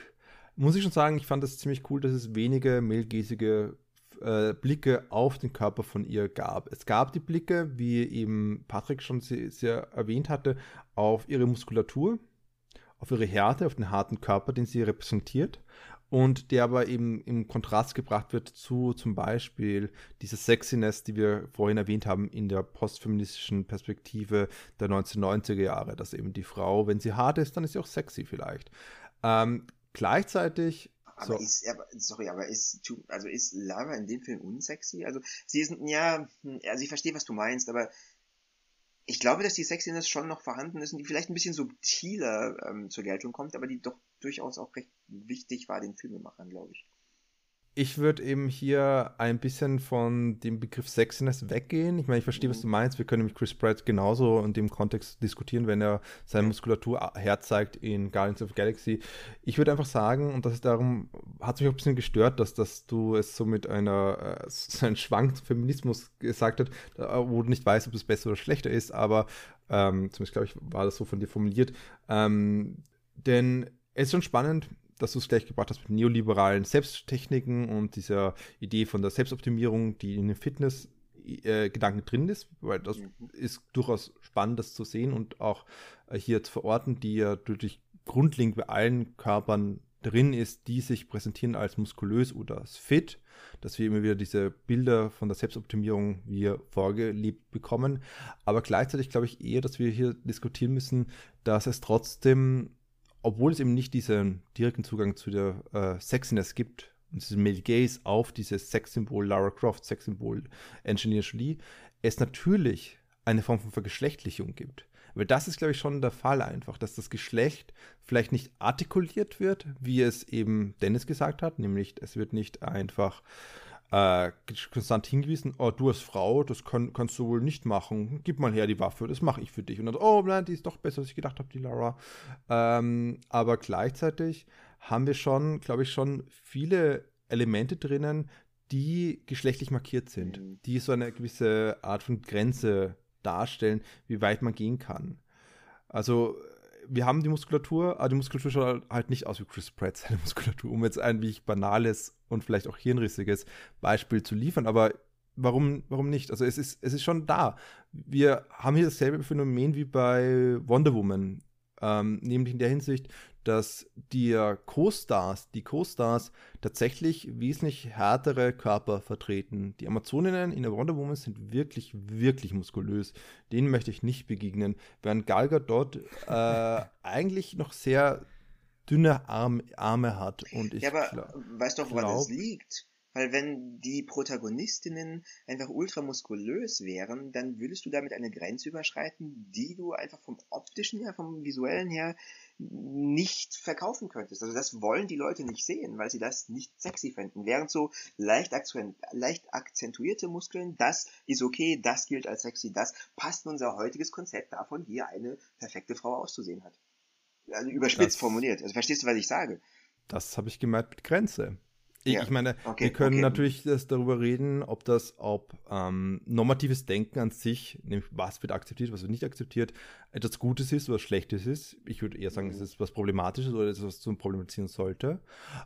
muss ich schon sagen, ich fand es ziemlich cool, dass es wenige mehlgäsige äh, Blicke auf den Körper von ihr gab. Es gab die Blicke, wie eben Patrick schon sehr, sehr erwähnt hatte, auf ihre Muskulatur, auf ihre Härte, auf den harten Körper, den sie repräsentiert und der aber eben im Kontrast gebracht wird zu zum Beispiel dieser Sexiness, die wir vorhin erwähnt haben in der postfeministischen Perspektive der 1990er Jahre, dass eben die Frau, wenn sie hart ist, dann ist sie auch sexy vielleicht. Ähm, gleichzeitig aber so. ist, aber, sorry, aber ist, also ist Lara in dem Film unsexy? Also, sie ist, ja, hm, also ich verstehe, was du meinst, aber ich glaube, dass die Sexiness schon noch vorhanden ist und die vielleicht ein bisschen subtiler ähm, zur Geltung kommt, aber die doch durchaus auch recht wichtig war den Filmemachern, glaube ich ich würde eben hier ein bisschen von dem Begriff Sexiness weggehen. Ich meine, ich verstehe, was du meinst. Wir können nämlich Chris Pratt genauso in dem Kontext diskutieren, wenn er seine Muskulatur herzeigt in Guardians of the Galaxy. Ich würde einfach sagen, und das ist darum, hat mich auch ein bisschen gestört, dass, dass du es so mit einer, äh, [laughs] so einem Schwank zum Feminismus gesagt hast, wo du nicht weißt, ob es besser oder schlechter ist, aber ähm, zumindest glaube ich, war das so von dir formuliert. Ähm, denn es ist schon spannend, dass du es gleich gebracht hast mit neoliberalen Selbsttechniken und dieser Idee von der Selbstoptimierung, die in den Fitness-Gedanken äh, drin ist, weil das ist durchaus spannend, das zu sehen und auch äh, hier zu verorten, die ja durch grundlegend bei allen Körpern drin ist, die sich präsentieren als muskulös oder als fit, dass wir immer wieder diese Bilder von der Selbstoptimierung wir vorgelebt bekommen. Aber gleichzeitig glaube ich eher, dass wir hier diskutieren müssen, dass es trotzdem obwohl es eben nicht diesen direkten Zugang zu der äh, Sexiness gibt, und diesen Male Gaze auf dieses Sexsymbol Lara Croft, Sexsymbol Engineer Jolie, es natürlich eine Form von Vergeschlechtlichung gibt. Weil das ist, glaube ich, schon der Fall einfach, dass das Geschlecht vielleicht nicht artikuliert wird, wie es eben Dennis gesagt hat, nämlich es wird nicht einfach äh, konstant hingewiesen, oh, du als Frau, das kann, kannst du wohl nicht machen, gib mal her die Waffe, das mache ich für dich. Und dann, oh nein, die ist doch besser, als ich gedacht habe, die Lara. Ähm, aber gleichzeitig haben wir schon, glaube ich, schon viele Elemente drinnen, die geschlechtlich markiert sind, die so eine gewisse Art von Grenze darstellen, wie weit man gehen kann. Also wir haben die Muskulatur, aber die Muskulatur schaut halt nicht aus wie Chris Pratt, seine [laughs] Muskulatur, um jetzt ein wie banales und vielleicht auch hirnrissiges Beispiel zu liefern, aber warum, warum nicht? Also es ist, es ist schon da. Wir haben hier dasselbe Phänomen wie bei Wonder Woman, ähm, nämlich in der Hinsicht, dass die Co-Stars, die Co-Stars tatsächlich wesentlich härtere Körper vertreten. Die Amazoninnen in der Wonder Woman sind wirklich, wirklich muskulös. Denen möchte ich nicht begegnen. Während Galga dort äh, [laughs] eigentlich noch sehr dünne Arm, Arme hat. Und ich ja, aber weißt du, woran das liegt? Weil wenn die Protagonistinnen einfach ultramuskulös wären, dann würdest du damit eine Grenze überschreiten, die du einfach vom optischen her, vom visuellen her nicht verkaufen könntest. Also das wollen die Leute nicht sehen, weil sie das nicht sexy finden. Während so leicht, leicht akzentuierte Muskeln, das ist okay, das gilt als sexy, das passt in unser heutiges Konzept davon, wie eine perfekte Frau auszusehen hat. Also überspitzt das, formuliert. Also verstehst du, was ich sage? Das habe ich gemeint mit Grenze. Ich, ja. ich meine, okay, wir können okay. natürlich das darüber reden, ob das, ob ähm, normatives Denken an sich, nämlich was wird akzeptiert, was wird nicht akzeptiert, etwas Gutes ist oder Schlechtes ist. Ich würde eher sagen, es ist was Problematisches oder etwas, was zum problematisieren sollte.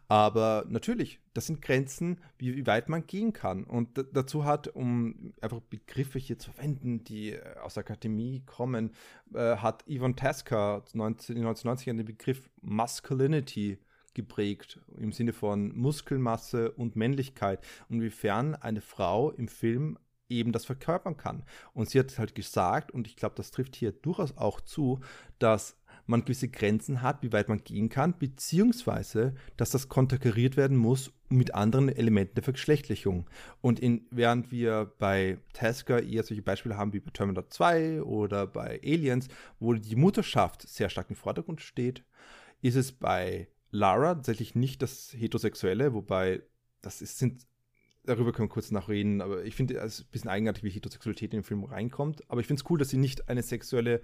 Aber natürlich, das sind Grenzen, wie, wie weit man gehen kann. Und dazu hat, um einfach Begriffe hier zu verwenden, die äh, aus der Akademie kommen, äh, hat Ivan Tasker 19, in den 1990ern den Begriff Masculinity geprägt im Sinne von Muskelmasse und Männlichkeit und inwiefern eine Frau im Film eben das verkörpern kann. Und sie hat halt gesagt, und ich glaube, das trifft hier durchaus auch zu, dass man gewisse Grenzen hat, wie weit man gehen kann, beziehungsweise, dass das konterkariert werden muss mit anderen Elementen der Vergeschlechtlichung. Und in, während wir bei Tasker eher solche Beispiele haben wie bei Terminator 2 oder bei Aliens, wo die Mutterschaft sehr stark im Vordergrund steht, ist es bei Lara tatsächlich nicht das Heterosexuelle, wobei das ist, sind, darüber können wir kurz nachreden, aber ich finde es ein bisschen eigenartig, wie Heterosexualität in den Film reinkommt. Aber ich finde es cool, dass sie nicht eine sexuelle,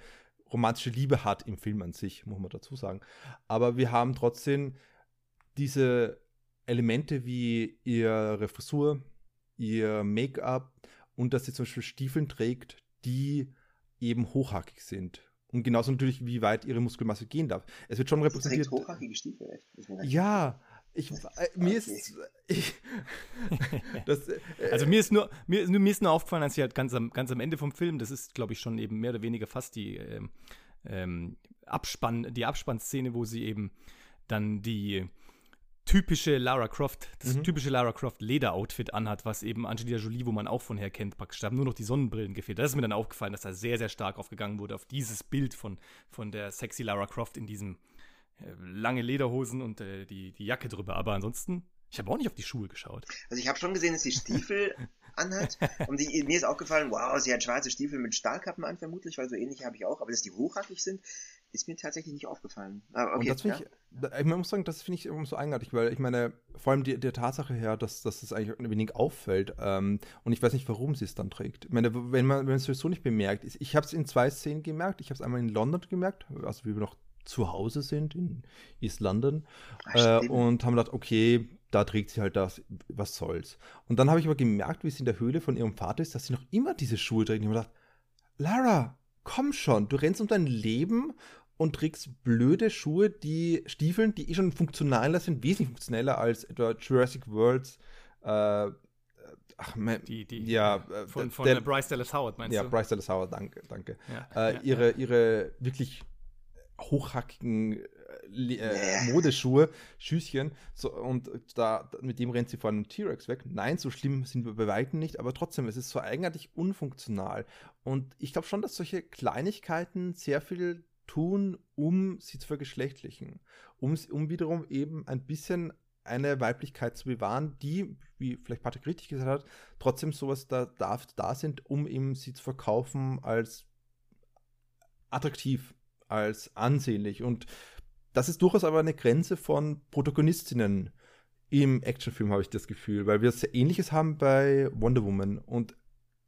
romantische Liebe hat im Film an sich, muss man dazu sagen. Aber wir haben trotzdem diese Elemente wie ihre Frisur, ihr Make-up und dass sie zum Beispiel Stiefeln trägt, die eben hochhackig sind. Und genauso natürlich, wie weit ihre Muskelmasse gehen darf. Es wird schon repräsentiert. hochhackige Stiefel, echt? Ja, ich, äh, mir okay. ist. [laughs] Ich, [laughs] das, äh, also mir ist nur mir, mir ist nur aufgefallen, als sie halt ganz am, ganz am Ende vom Film, das ist, glaube ich, schon eben mehr oder weniger fast die ähm, ähm, Abspann, die Abspannszene, wo sie eben dann die typische Lara Croft, das mhm. typische Lara Croft Lederoutfit anhat, was eben Angelina Jolie, wo man auch von her kennt, praktisch. Da haben nur noch die Sonnenbrillen gefehlt. Das ist mir dann aufgefallen, dass da sehr, sehr stark aufgegangen wurde auf dieses Bild von, von der sexy Lara Croft in diesem äh, lange Lederhosen und äh, die, die Jacke drüber. Aber ansonsten, ich habe auch nicht auf die Schuhe geschaut. Also ich habe schon gesehen, dass sie Stiefel [laughs] anhat. Und die, mir ist aufgefallen, wow, sie hat schwarze Stiefel mit Stahlkappen an, vermutlich, weil so ähnlich habe ich auch. Aber dass die hochhackig sind, ist mir tatsächlich nicht aufgefallen. Aber okay, und das finde ja. ich, ich muss sagen, das finde ich immer so eigenartig, weil ich meine, vor allem die, der Tatsache her, dass, dass das eigentlich ein wenig auffällt ähm, und ich weiß nicht, warum sie es dann trägt. Ich meine, wenn man, wenn man es sowieso nicht bemerkt, ich habe es in zwei Szenen gemerkt. Ich habe es einmal in London gemerkt, also wie wir noch zu Hause sind in East London äh, und haben gedacht, okay, da trägt sie halt das, was soll's. Und dann habe ich aber gemerkt, wie sie in der Höhle von ihrem Vater ist, dass sie noch immer diese Schuhe trägt. Und ich habe gedacht, Lara, komm schon, du rennst um dein Leben und trägst blöde Schuhe, die Stiefeln, die eh schon funktionaler sind, wesentlich funktioneller als etwa Jurassic Worlds. Äh, ach, man, die, die, ja, äh, von, von der, Bryce Dallas Howard meinst ja, du? Ja, Bryce Dallas Howard, danke, danke. Ja, äh, ja, ihre, ihre wirklich hochhackigen äh, äh Modeschuhe, Schüsschen, so, und da, mit dem rennt sie vor einem T-Rex weg. Nein, so schlimm sind wir bei Weitem nicht, aber trotzdem, es ist so eigenartig unfunktional. Und ich glaube schon, dass solche Kleinigkeiten sehr viel tun, um sie zu vergeschlechtlichen. Um, um wiederum eben ein bisschen eine Weiblichkeit zu bewahren, die, wie vielleicht Patrick richtig gesagt hat, trotzdem sowas da darf da sind, um eben sie zu verkaufen als attraktiv, als ansehnlich. Und das ist durchaus aber eine Grenze von Protagonistinnen im Actionfilm, habe ich das Gefühl, weil wir sehr ähnliches haben bei Wonder Woman und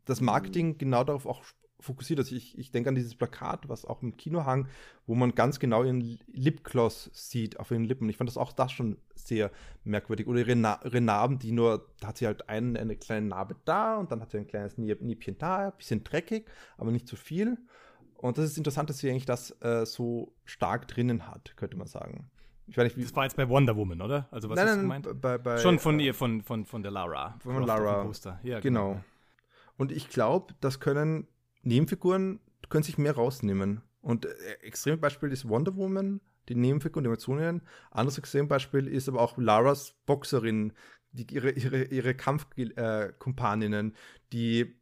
das Marketing genau darauf auch fokussiert. Also ich, ich denke an dieses Plakat, was auch im Kino hang, wo man ganz genau ihren Lipgloss sieht auf ihren Lippen. Ich fand das auch das schon sehr merkwürdig. Oder ihre, Na ihre Narben, die nur, da hat sie halt einen, eine kleine Narbe da und dann hat sie ein kleines Nippchen da, ein bisschen dreckig, aber nicht zu viel. Und das ist interessant, dass sie eigentlich das äh, so stark drinnen hat, könnte man sagen. Ich weiß nicht, wie das war jetzt bei Wonder Woman, oder? Also was nein, hast du gemeint? Bei, bei, Schon von ihr, von, von, von der Lara. Von Lara. Ja, genau. genau. Und ich glaube, das können Nebenfiguren können sich mehr rausnehmen. Und äh, Extrembeispiel ist Wonder Woman, die Nebenfigur die Emotionen. Anderes Extrembeispiel ist aber auch Laras Boxerin, die, ihre, ihre, ihre Kampfkumpaninnen, äh, die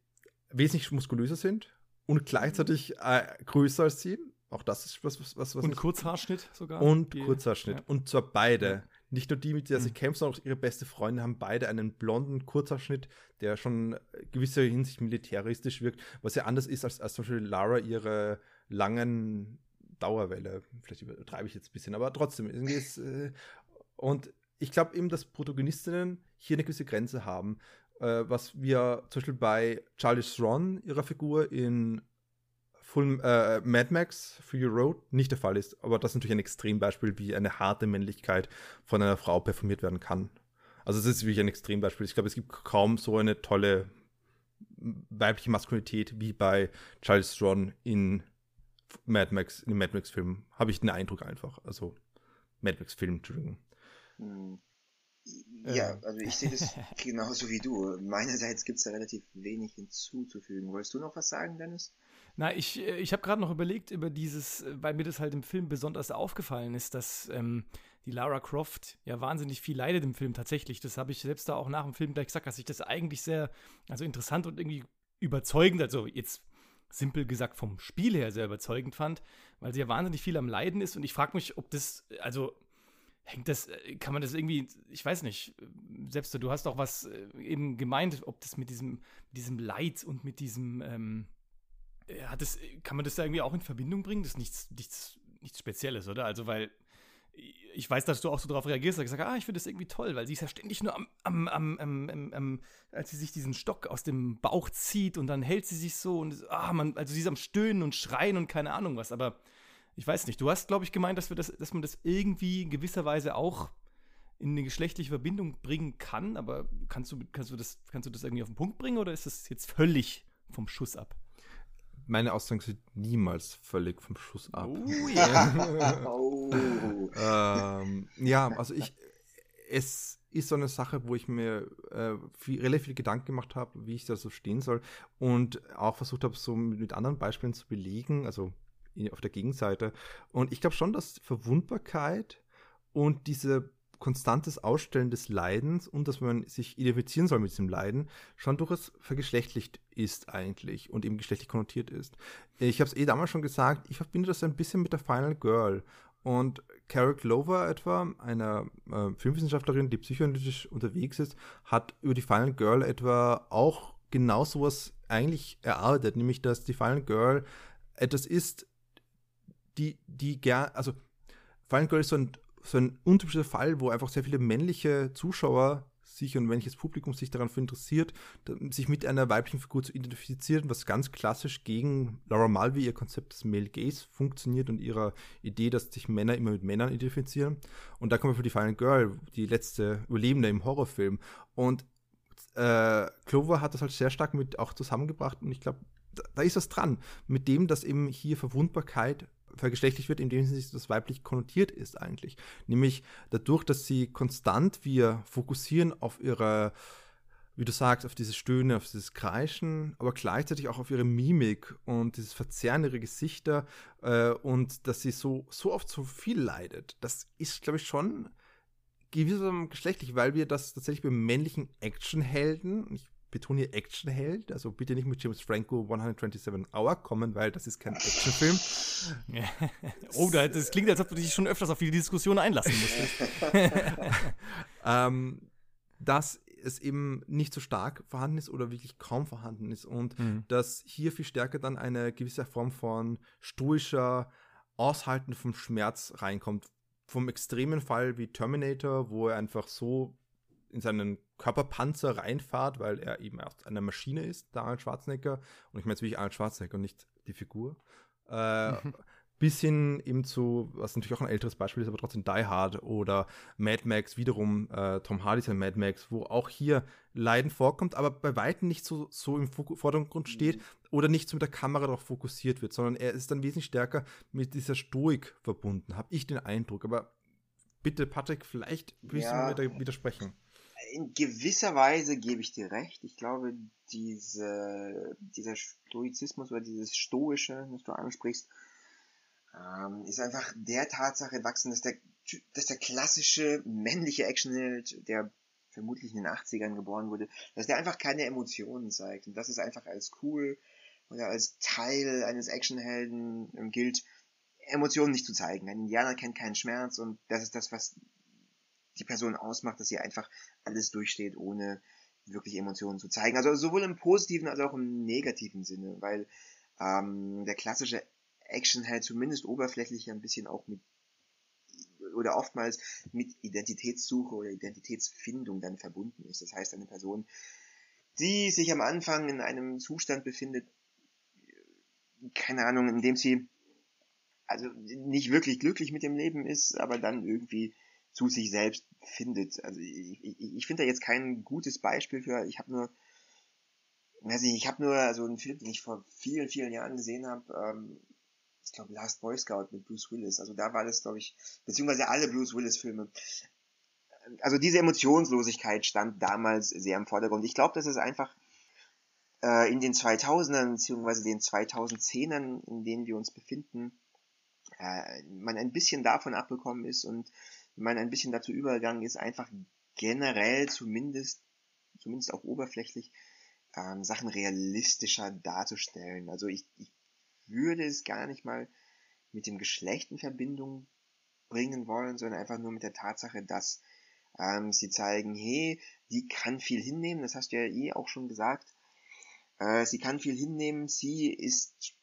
wesentlich muskulöser sind und gleichzeitig äh, größer als sie. Auch das ist was, was, was. was und Kurzhaarschnitt sogar. Und die, Kurzhaarschnitt. Ja. Und zwar beide. Nicht nur die, mit der sie mhm. kämpfen, sondern auch ihre beste Freundin haben beide einen blonden Kurzhaarschnitt, der schon gewisser Hinsicht militaristisch wirkt, was ja anders ist als, als zum Beispiel Lara ihre langen Dauerwelle. Vielleicht übertreibe ich jetzt ein bisschen, aber trotzdem. Irgendwie ist, äh, und ich glaube eben, dass Protagonistinnen hier eine gewisse Grenze haben, äh, was wir zum Beispiel bei Charlie Theron, ihrer Figur in Full, äh, Mad Max Fury Road nicht der Fall ist. Aber das ist natürlich ein Extrembeispiel, wie eine harte Männlichkeit von einer Frau performiert werden kann. Also es ist wirklich ein Extrembeispiel. Ich glaube, es gibt kaum so eine tolle weibliche Maskulinität wie bei Charles Strong in Mad Max, in dem Mad Max-Film. Habe ich den Eindruck einfach. Also Mad Max-Film, Entschuldigung. Hm. Ja, also ich sehe das genauso wie du. Meinerseits gibt es da relativ wenig hinzuzufügen. Wolltest du noch was sagen, Dennis? Na, ich, äh, ich habe gerade noch überlegt über dieses, äh, weil mir das halt im Film besonders aufgefallen ist, dass ähm, die Lara Croft ja wahnsinnig viel leidet im Film tatsächlich. Das habe ich selbst da auch nach dem Film gleich gesagt, dass ich das eigentlich sehr, also interessant und irgendwie überzeugend, also jetzt simpel gesagt vom Spiel her sehr überzeugend fand, weil sie ja wahnsinnig viel am Leiden ist und ich frage mich, ob das, also hängt das, äh, kann man das irgendwie, ich weiß nicht, selbst du hast auch was eben gemeint, ob das mit diesem, diesem Leid und mit diesem, ähm, hat das, kann man das da irgendwie auch in Verbindung bringen? Das ist nichts, nichts, nichts Spezielles, oder? Also, weil ich weiß, dass du auch so darauf reagierst, dass ich sage, ah, ich finde das irgendwie toll, weil sie ist ja ständig nur am, am, am, am, am, als sie sich diesen Stock aus dem Bauch zieht und dann hält sie sich so und ah, man, also sie ist am Stöhnen und Schreien und keine Ahnung was, aber ich weiß nicht, du hast, glaube ich, gemeint, dass wir das, dass man das irgendwie in gewisser Weise auch in eine geschlechtliche Verbindung bringen kann, aber kannst du, kannst du, das, kannst du das irgendwie auf den Punkt bringen oder ist das jetzt völlig vom Schuss ab? Meine Aussagen sind niemals völlig vom Schuss ab. Oh, [laughs] yeah. oh. ähm, ja, also ich, es ist so eine Sache, wo ich mir äh, viel, relativ viel Gedanken gemacht habe, wie ich da so stehen soll und auch versucht habe, so mit anderen Beispielen zu belegen, also auf der Gegenseite. Und ich glaube schon, dass Verwundbarkeit und diese konstantes Ausstellen des Leidens und dass man sich identifizieren soll mit diesem Leiden, schon durchaus vergeschlechtlicht ist eigentlich und eben geschlechtlich konnotiert ist. Ich habe es eh damals schon gesagt, ich verbinde das ein bisschen mit der Final Girl. Und Carol Glover etwa, eine äh, Filmwissenschaftlerin, die psychoanalytisch unterwegs ist, hat über die Final Girl etwa auch genau sowas eigentlich erarbeitet, nämlich dass die Final Girl etwas ist, die, die gern, also Final Girl ist so ein so ein untypischer Fall, wo einfach sehr viele männliche Zuschauer sich und welches Publikum sich daran interessiert, sich mit einer weiblichen Figur zu identifizieren, was ganz klassisch gegen Laura Mulvey, ihr Konzept des Male Gaze, funktioniert und ihrer Idee, dass sich Männer immer mit Männern identifizieren. Und da kommen wir für die Final Girl, die letzte Überlebende im Horrorfilm. Und äh, Clover hat das halt sehr stark mit auch zusammengebracht und ich glaube, da, da ist was dran, mit dem, dass eben hier Verwundbarkeit vergeschlechtlicht wird, indem sie das weiblich konnotiert ist eigentlich. Nämlich dadurch, dass sie konstant wir fokussieren auf ihre, wie du sagst, auf dieses Stöhnen, auf dieses Kreischen, aber gleichzeitig auch auf ihre Mimik und dieses Verzerren ihrer Gesichter äh, und dass sie so, so oft so viel leidet. Das ist, glaube ich, schon gewissermaßen geschlechtlich, weil wir das tatsächlich bei männlichen Actionhelden, ich betone hier Actionheld, also bitte nicht mit James Franco 127 Hour kommen, weil das ist kein Actionfilm. [laughs] oh, das klingt, als ob du dich schon öfters auf die Diskussion einlassen musstest. [laughs] ähm, dass es eben nicht so stark vorhanden ist oder wirklich kaum vorhanden ist und mhm. dass hier viel stärker dann eine gewisse Form von stoischer Aushalten vom Schmerz reinkommt. Vom extremen Fall wie Terminator, wo er einfach so in seinen Körperpanzer reinfahrt, weil er eben erst eine Maschine ist, der Arnold Schwarzenegger. Und ich meine jetzt wirklich Arnold Schwarzenegger und nicht die Figur. Äh, bis hin eben zu, was natürlich auch ein älteres Beispiel ist, aber trotzdem Die Hard oder Mad Max, wiederum äh, Tom Hardy sein Mad Max, wo auch hier Leiden vorkommt, aber bei Weitem nicht so, so im Vordergrund steht mhm. oder nicht so mit der Kamera darauf fokussiert wird, sondern er ist dann wesentlich stärker mit dieser Stoik verbunden, habe ich den Eindruck. Aber bitte, Patrick, vielleicht willst ja. du mir widersprechen in gewisser Weise gebe ich dir recht. Ich glaube, diese, dieser Stoizismus oder dieses Stoische, das du ansprichst, ähm, ist einfach der Tatsache entwachsen, dass der, dass der klassische männliche Actionheld, der vermutlich in den 80ern geboren wurde, dass der einfach keine Emotionen zeigt. Und das ist einfach als cool oder als Teil eines Actionhelden ähm, gilt, Emotionen nicht zu zeigen. Ein Indianer kennt keinen Schmerz und das ist das, was die Person ausmacht, dass sie einfach alles durchsteht, ohne wirklich Emotionen zu zeigen. Also sowohl im positiven als auch im negativen Sinne, weil ähm, der klassische Action halt zumindest oberflächlich ein bisschen auch mit oder oftmals mit Identitätssuche oder Identitätsfindung dann verbunden ist. Das heißt, eine Person, die sich am Anfang in einem Zustand befindet, keine Ahnung, in dem sie also nicht wirklich glücklich mit dem Leben ist, aber dann irgendwie zu sich selbst findet. Also ich, ich, ich finde da jetzt kein gutes Beispiel für. Ich habe nur, weiß ich, ich habe nur also einen Film, den ich vor vielen, vielen Jahren gesehen habe. Ähm, ich glaube Last Boy Scout mit Bruce Willis. Also da war das, glaube ich, beziehungsweise alle Bruce Willis Filme. Also diese Emotionslosigkeit stand damals sehr im Vordergrund. Ich glaube, dass es einfach äh, in den 2000ern beziehungsweise den 2010ern, in denen wir uns befinden, äh, man ein bisschen davon abbekommen ist und man ein bisschen dazu übergegangen ist, einfach generell zumindest, zumindest auch oberflächlich, ähm, Sachen realistischer darzustellen. Also ich, ich würde es gar nicht mal mit dem Geschlecht in Verbindung bringen wollen, sondern einfach nur mit der Tatsache, dass ähm, sie zeigen, hey, die kann viel hinnehmen, das hast du ja eh auch schon gesagt. Äh, sie kann viel hinnehmen, sie ist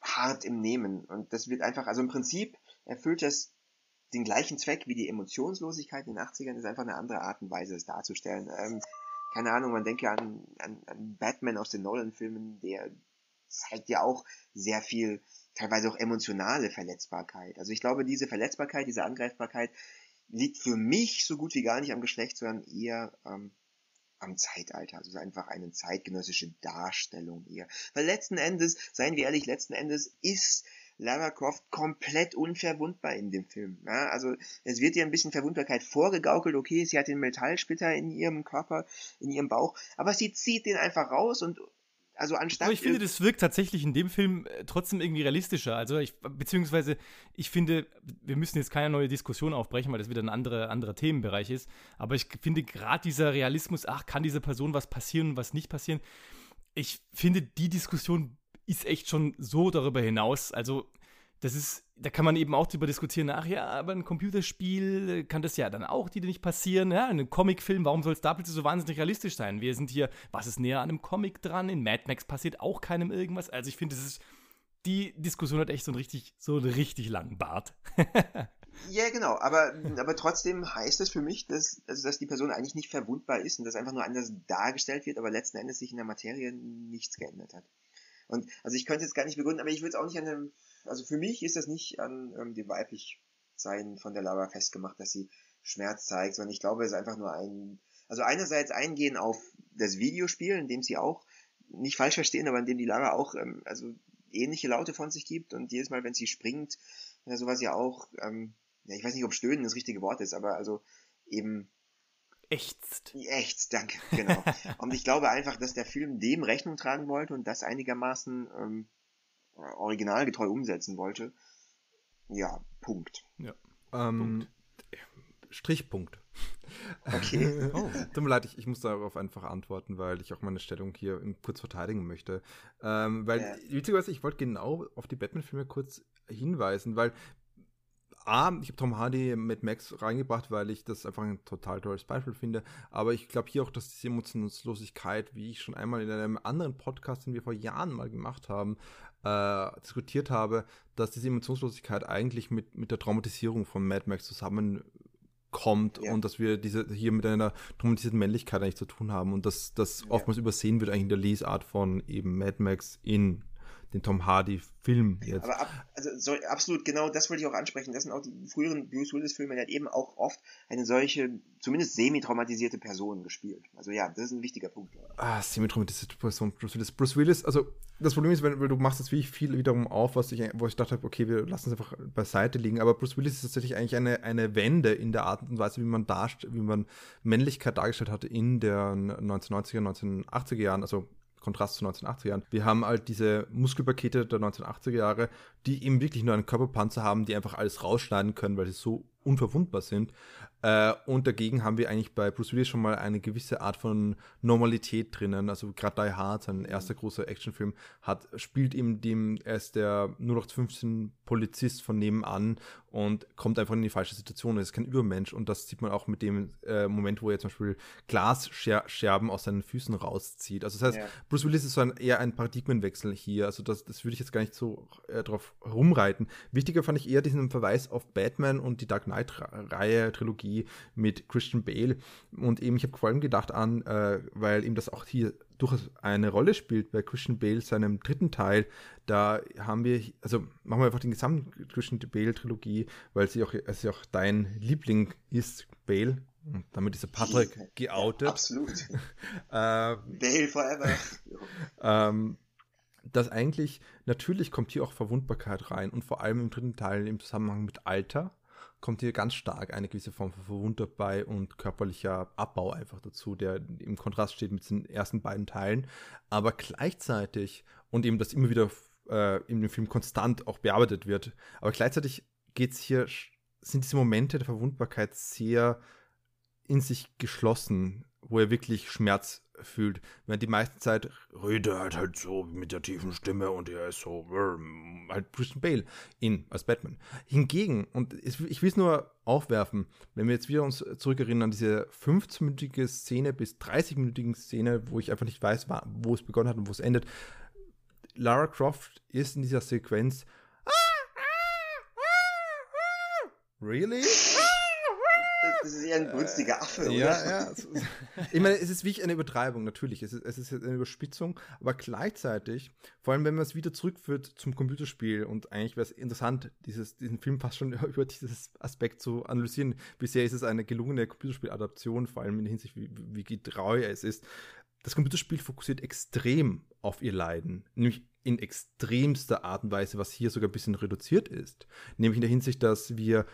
hart im Nehmen. Und das wird einfach, also im Prinzip erfüllt das den gleichen Zweck wie die Emotionslosigkeit in den 80ern, ist einfach eine andere Art und Weise, es darzustellen. Ähm, keine Ahnung, man denke an, an, an Batman aus den Nolan-Filmen, der zeigt ja auch sehr viel, teilweise auch emotionale Verletzbarkeit. Also ich glaube, diese Verletzbarkeit, diese Angreifbarkeit, liegt für mich so gut wie gar nicht am Geschlecht, sondern eher ähm, am Zeitalter. Also einfach eine zeitgenössische Darstellung eher. Weil letzten Endes, seien wir ehrlich, letzten Endes ist Lara Croft komplett unverwundbar in dem Film. Ja, also es wird ihr ein bisschen Verwundbarkeit vorgegaukelt, okay, sie hat den Metallsplitter in ihrem Körper, in ihrem Bauch, aber sie zieht den einfach raus und also anstatt. Aber ich finde, das wirkt tatsächlich in dem Film äh, trotzdem irgendwie realistischer. Also ich, beziehungsweise ich finde, wir müssen jetzt keine neue Diskussion aufbrechen, weil das wieder ein anderer, anderer Themenbereich ist. Aber ich finde gerade dieser Realismus, ach, kann dieser Person was passieren und was nicht passieren? Ich finde, die Diskussion ist echt schon so darüber hinaus. Also, das ist, da kann man eben auch drüber diskutieren, ach ja, aber ein Computerspiel kann das ja dann auch die nicht passieren. Ja, ein Comicfilm, warum soll es da plötzlich so wahnsinnig realistisch sein? Wir sind hier, was ist näher an einem Comic dran? In Mad Max passiert auch keinem irgendwas. Also ich finde, das ist, die Diskussion hat echt so einen richtig, so einen richtig langen Bart. [laughs] Ja, genau, aber, aber trotzdem heißt es für mich, dass, also dass die Person eigentlich nicht verwundbar ist und dass einfach nur anders dargestellt wird, aber letzten Endes sich in der Materie nichts geändert hat. Und also ich könnte es gar nicht begründen, aber ich würde es auch nicht an dem, also für mich ist das nicht an ähm, dem Weiblichsein von der Lara festgemacht, dass sie Schmerz zeigt, sondern ich glaube, es ist einfach nur ein, also einerseits eingehen auf das Videospiel, in dem sie auch, nicht falsch verstehen, aber in dem die Lara auch, ähm, also ähnliche Laute von sich gibt und jedes Mal, wenn sie springt, ja, sowas ja auch, ähm, ja, ich weiß nicht, ob stöhnen das richtige Wort ist, aber also eben Ächzt. Ächzt, danke, genau. [laughs] und ich glaube einfach, dass der Film dem Rechnung tragen wollte und das einigermaßen ähm, originalgetreu umsetzen wollte. Ja, Punkt. Ja. Ähm, Punkt. Strichpunkt. Okay. [laughs] oh. Tut mir leid, ich, ich, muss darauf einfach antworten, weil ich auch meine Stellung hier kurz verteidigen möchte. Ähm, weil, ja. witzigerweise, ich wollte genau auf die Batman-Filme kurz hinweisen, weil A, ich habe Tom Hardy mit Max reingebracht, weil ich das einfach ein total tolles Beispiel finde. Aber ich glaube hier auch, dass diese Emotionslosigkeit, wie ich schon einmal in einem anderen Podcast, den wir vor Jahren mal gemacht haben, äh, diskutiert habe, dass diese Emotionslosigkeit eigentlich mit, mit der Traumatisierung von Mad Max zusammenkommt ja. und dass wir diese hier mit einer traumatisierten Männlichkeit eigentlich zu tun haben und dass das ja. oftmals übersehen wird eigentlich in der Lesart von eben Mad Max in den Tom Hardy-Film jetzt. Aber ab, also so, absolut, genau das wollte ich auch ansprechen. Das sind auch die früheren Bruce Willis-Filme, der hat eben auch oft eine solche, zumindest semi-traumatisierte Person gespielt. Also ja, das ist ein wichtiger Punkt. Ah, semi-traumatisierte Person, Bruce Willis. Bruce Willis, also das Problem ist, wenn, du machst das wie viel wiederum auf, was ich, wo ich dachte, okay, wir lassen es einfach beiseite liegen. Aber Bruce Willis ist tatsächlich eigentlich eine, eine Wende in der Art und Weise, wie man darstellt, wie man Männlichkeit dargestellt hatte in der 1990er, 1980er Jahren, also Kontrast zu 1980er Jahren. Wir haben halt diese Muskelpakete der 1980er Jahre, die eben wirklich nur einen Körperpanzer haben, die einfach alles rausschneiden können, weil sie so unverwundbar sind. Äh, und dagegen haben wir eigentlich bei Bruce Willis schon mal eine gewisse Art von Normalität drinnen. Also gerade Die Hard, sein erster großer Actionfilm, hat, spielt ihm dem, er ist der 0815 Polizist von nebenan und kommt einfach in die falsche Situation. Er ist kein Übermensch und das sieht man auch mit dem äh, Moment, wo er zum Beispiel Glasscherben aus seinen Füßen rauszieht. Also das heißt, ja. Bruce Willis ist so ein, eher ein Paradigmenwechsel hier. Also das, das würde ich jetzt gar nicht so äh, drauf rumreiten. Wichtiger fand ich eher diesen Verweis auf Batman und die Dark Knight-Reihe, Trilogie mit Christian Bale. Und eben, ich habe vor allem gedacht an, äh, weil ihm das auch hier durchaus eine Rolle spielt bei Christian Bale, seinem dritten Teil. Da haben wir, also machen wir einfach den gesamten Christian Bale-Trilogie, weil sie auch, es auch dein Liebling ist, Bale. Und damit ist der Patrick geoutet. Ja, absolut. [laughs] ähm, Bale forever. [laughs] ähm, dass eigentlich, natürlich kommt hier auch Verwundbarkeit rein und vor allem im dritten Teil im Zusammenhang mit Alter kommt hier ganz stark eine gewisse Form von Verwundung und körperlicher Abbau einfach dazu, der im Kontrast steht mit den ersten beiden Teilen. Aber gleichzeitig, und eben das immer wieder äh, in dem Film konstant auch bearbeitet wird, aber gleichzeitig geht's hier, sind diese Momente der Verwundbarkeit sehr in sich geschlossen, wo er wirklich Schmerz fühlt. Während die meiste Zeit redet er halt, halt so mit der tiefen Stimme und er ist so halt Christian Bale in als Batman. Hingegen, und ich will es nur aufwerfen, wenn wir jetzt wieder uns zurückerinnern an diese 15-minütige Szene bis 30-minütige Szene, wo ich einfach nicht weiß, wo es begonnen hat und wo es endet. Lara Croft ist in dieser Sequenz Really? Das ist eher ein günstiger Affe, oder? Ja, ja. Ich meine, es ist wirklich eine Übertreibung, natürlich. Es ist, es ist eine Überspitzung, aber gleichzeitig, vor allem wenn man es wieder zurückführt zum Computerspiel und eigentlich wäre es interessant, dieses, diesen Film fast schon [laughs] über dieses Aspekt zu analysieren. Bisher ist es eine gelungene Computerspieladaption, vor allem in der Hinsicht, wie, wie getreu es ist. Das Computerspiel fokussiert extrem auf ihr Leiden, nämlich in extremster Art und Weise, was hier sogar ein bisschen reduziert ist. Nämlich in der Hinsicht, dass wir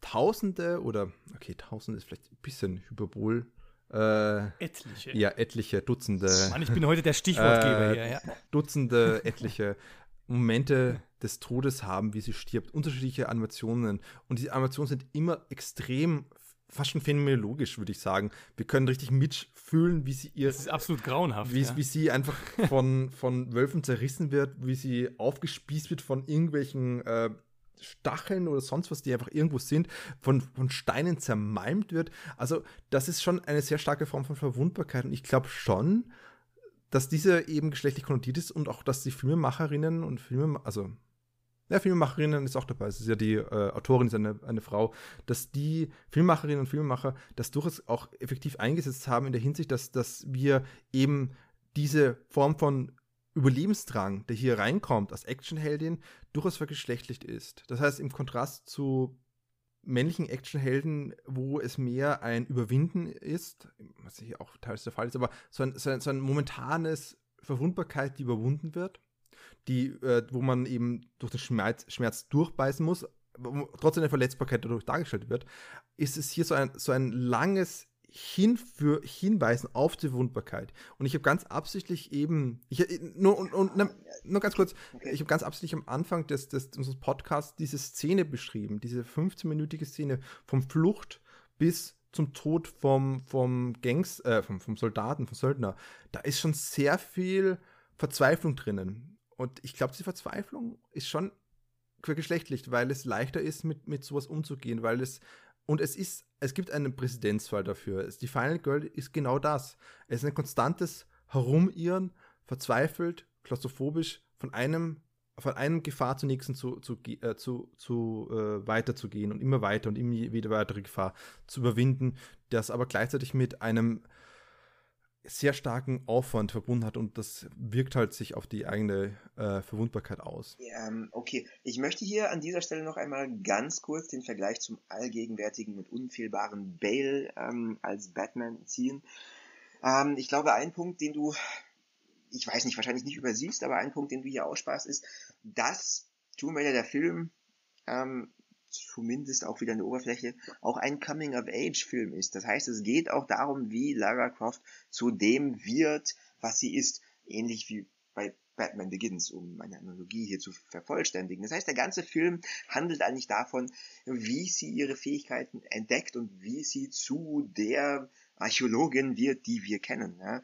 Tausende oder, okay, Tausende ist vielleicht ein bisschen Hyperbol. Äh, etliche. Ja, etliche, Dutzende. Mann, ich bin heute der Stichwortgeber äh, hier, ja. Dutzende, [laughs] etliche Momente des Todes haben, wie sie stirbt. Unterschiedliche Animationen. Und diese Animationen sind immer extrem fast schon phänomenologisch, würde ich sagen. Wir können richtig mitfühlen, wie sie ihr. Das ist absolut grauenhaft. Wie, ja. wie sie einfach von, von Wölfen zerrissen wird, wie sie aufgespießt wird von irgendwelchen äh, Stacheln oder sonst was, die einfach irgendwo sind, von, von Steinen zermalmt wird. Also, das ist schon eine sehr starke Form von Verwundbarkeit. Und ich glaube schon, dass diese eben geschlechtlich konnotiert ist und auch, dass die Filmemacherinnen und Filme, also ja, Filmemacherinnen ist auch dabei, es ist ja die äh, Autorin, ist eine, eine Frau, dass die Filmemacherinnen und Filmemacher das durchaus auch effektiv eingesetzt haben in der Hinsicht, dass, dass wir eben diese Form von Überlebensdrang, der hier reinkommt als Actionheldin, durchaus vergeschlechtlicht ist. Das heißt, im Kontrast zu männlichen Actionhelden, wo es mehr ein Überwinden ist, was hier auch teils der Fall ist, aber so ein, so ein, so ein momentanes Verwundbarkeit, die überwunden wird, die, äh, wo man eben durch den Schmerz, Schmerz durchbeißen muss, trotzdem eine Verletzbarkeit dadurch dargestellt wird, ist es hier so ein, so ein langes hin für hinweisen auf die Wundbarkeit. Und ich habe ganz absichtlich eben, ich, nur, und, und, ne, nur ganz kurz, ich habe ganz absichtlich am Anfang des, des, unseres Podcasts diese Szene beschrieben, diese 15-minütige Szene vom Flucht bis zum Tod vom, vom Gangs, äh, vom, vom Soldaten, vom Söldner. Da ist schon sehr viel Verzweiflung drinnen. Und ich glaube, diese Verzweiflung ist schon geschlechtlich, weil es leichter ist, mit, mit sowas umzugehen, weil es und es ist, es gibt einen Präzedenzfall dafür. Die Final Girl ist genau das. Es ist ein konstantes Herumirren, verzweifelt, klaustrophobisch, von einem, von einem Gefahr zur nächsten zu, zu, äh, zu, zu äh, weiterzugehen und immer weiter und immer wieder weitere Gefahr zu überwinden, das aber gleichzeitig mit einem sehr starken Aufwand verbunden hat und das wirkt halt sich auf die eigene äh, Verwundbarkeit aus. Ähm, okay, ich möchte hier an dieser Stelle noch einmal ganz kurz den Vergleich zum allgegenwärtigen und unfehlbaren Bale ähm, als Batman ziehen. Ähm, ich glaube, ein Punkt, den du, ich weiß nicht, wahrscheinlich nicht übersiehst, aber ein Punkt, den du hier aussparst, ist, dass Tomb Raider der Film ähm, zumindest auch wieder eine Oberfläche, auch ein Coming-of-Age-Film ist. Das heißt, es geht auch darum, wie Lara Croft zu dem wird, was sie ist. Ähnlich wie bei Batman Begins, um meine Analogie hier zu vervollständigen. Das heißt, der ganze Film handelt eigentlich davon, wie sie ihre Fähigkeiten entdeckt und wie sie zu der Archäologin wird, die wir kennen. Ja.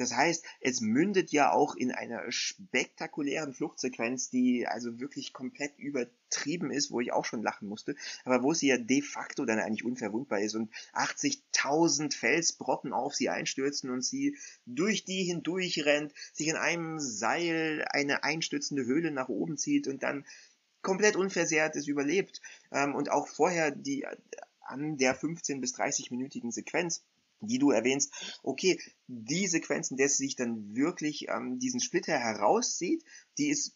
Das heißt, es mündet ja auch in einer spektakulären Fluchtsequenz, die also wirklich komplett übertrieben ist, wo ich auch schon lachen musste, aber wo sie ja de facto dann eigentlich unverwundbar ist und 80.000 Felsbrocken auf sie einstürzen und sie durch die hindurch rennt, sich in einem Seil eine einstürzende Höhle nach oben zieht und dann komplett unversehrt es überlebt. Ähm, und auch vorher die an der 15 bis 30-minütigen Sequenz die du erwähnst, okay, die Sequenzen, der sich dann wirklich ähm, diesen Splitter herauszieht, die ist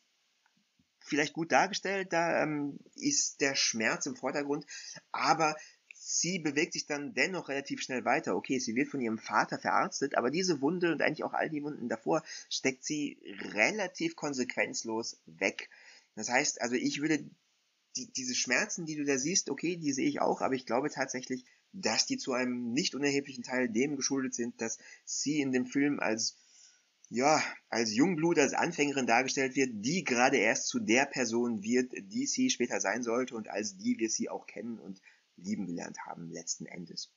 vielleicht gut dargestellt, da ähm, ist der Schmerz im Vordergrund, aber sie bewegt sich dann dennoch relativ schnell weiter. Okay, sie wird von ihrem Vater verarztet, aber diese Wunde und eigentlich auch all die Wunden davor steckt sie relativ konsequenzlos weg. Das heißt, also ich würde die, diese Schmerzen, die du da siehst, okay, die sehe ich auch, aber ich glaube tatsächlich, dass die zu einem nicht unerheblichen Teil dem geschuldet sind, dass sie in dem Film als ja, als Jungblut, als Anfängerin dargestellt wird, die gerade erst zu der Person wird, die sie später sein sollte und als die wir sie auch kennen und lieben gelernt haben, letzten Endes.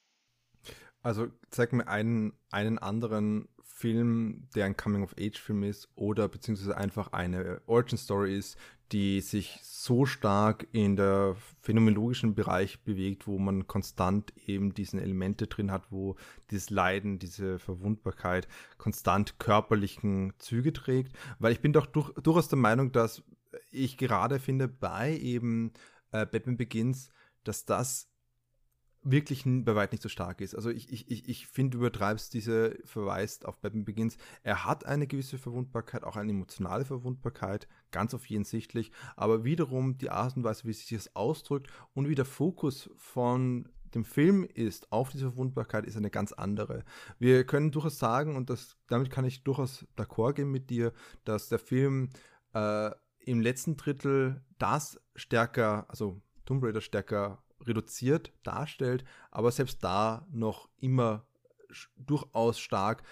Also zeig mir einen, einen anderen Film, der ein Coming-of-Age-Film ist oder beziehungsweise einfach eine Origin-Story ist, die sich so stark in der phänomenologischen Bereich bewegt, wo man konstant eben diesen Elemente drin hat, wo dieses Leiden, diese Verwundbarkeit konstant körperlichen Züge trägt. Weil ich bin doch durch, durchaus der Meinung, dass ich gerade finde bei eben äh, Batman Begins, dass das wirklich bei weit nicht so stark ist. Also ich, ich, ich, finde, du übertreibst diese Verweis auf Batman Begins. Er hat eine gewisse Verwundbarkeit, auch eine emotionale Verwundbarkeit, ganz offensichtlich, aber wiederum die Art und Weise, wie sich das ausdrückt und wie der Fokus von dem Film ist auf diese Verwundbarkeit, ist eine ganz andere. Wir können durchaus sagen, und das, damit kann ich durchaus d'accord gehen mit dir, dass der Film äh, im letzten Drittel das stärker, also Tomb Raider stärker reduziert darstellt, aber selbst da noch immer durchaus stark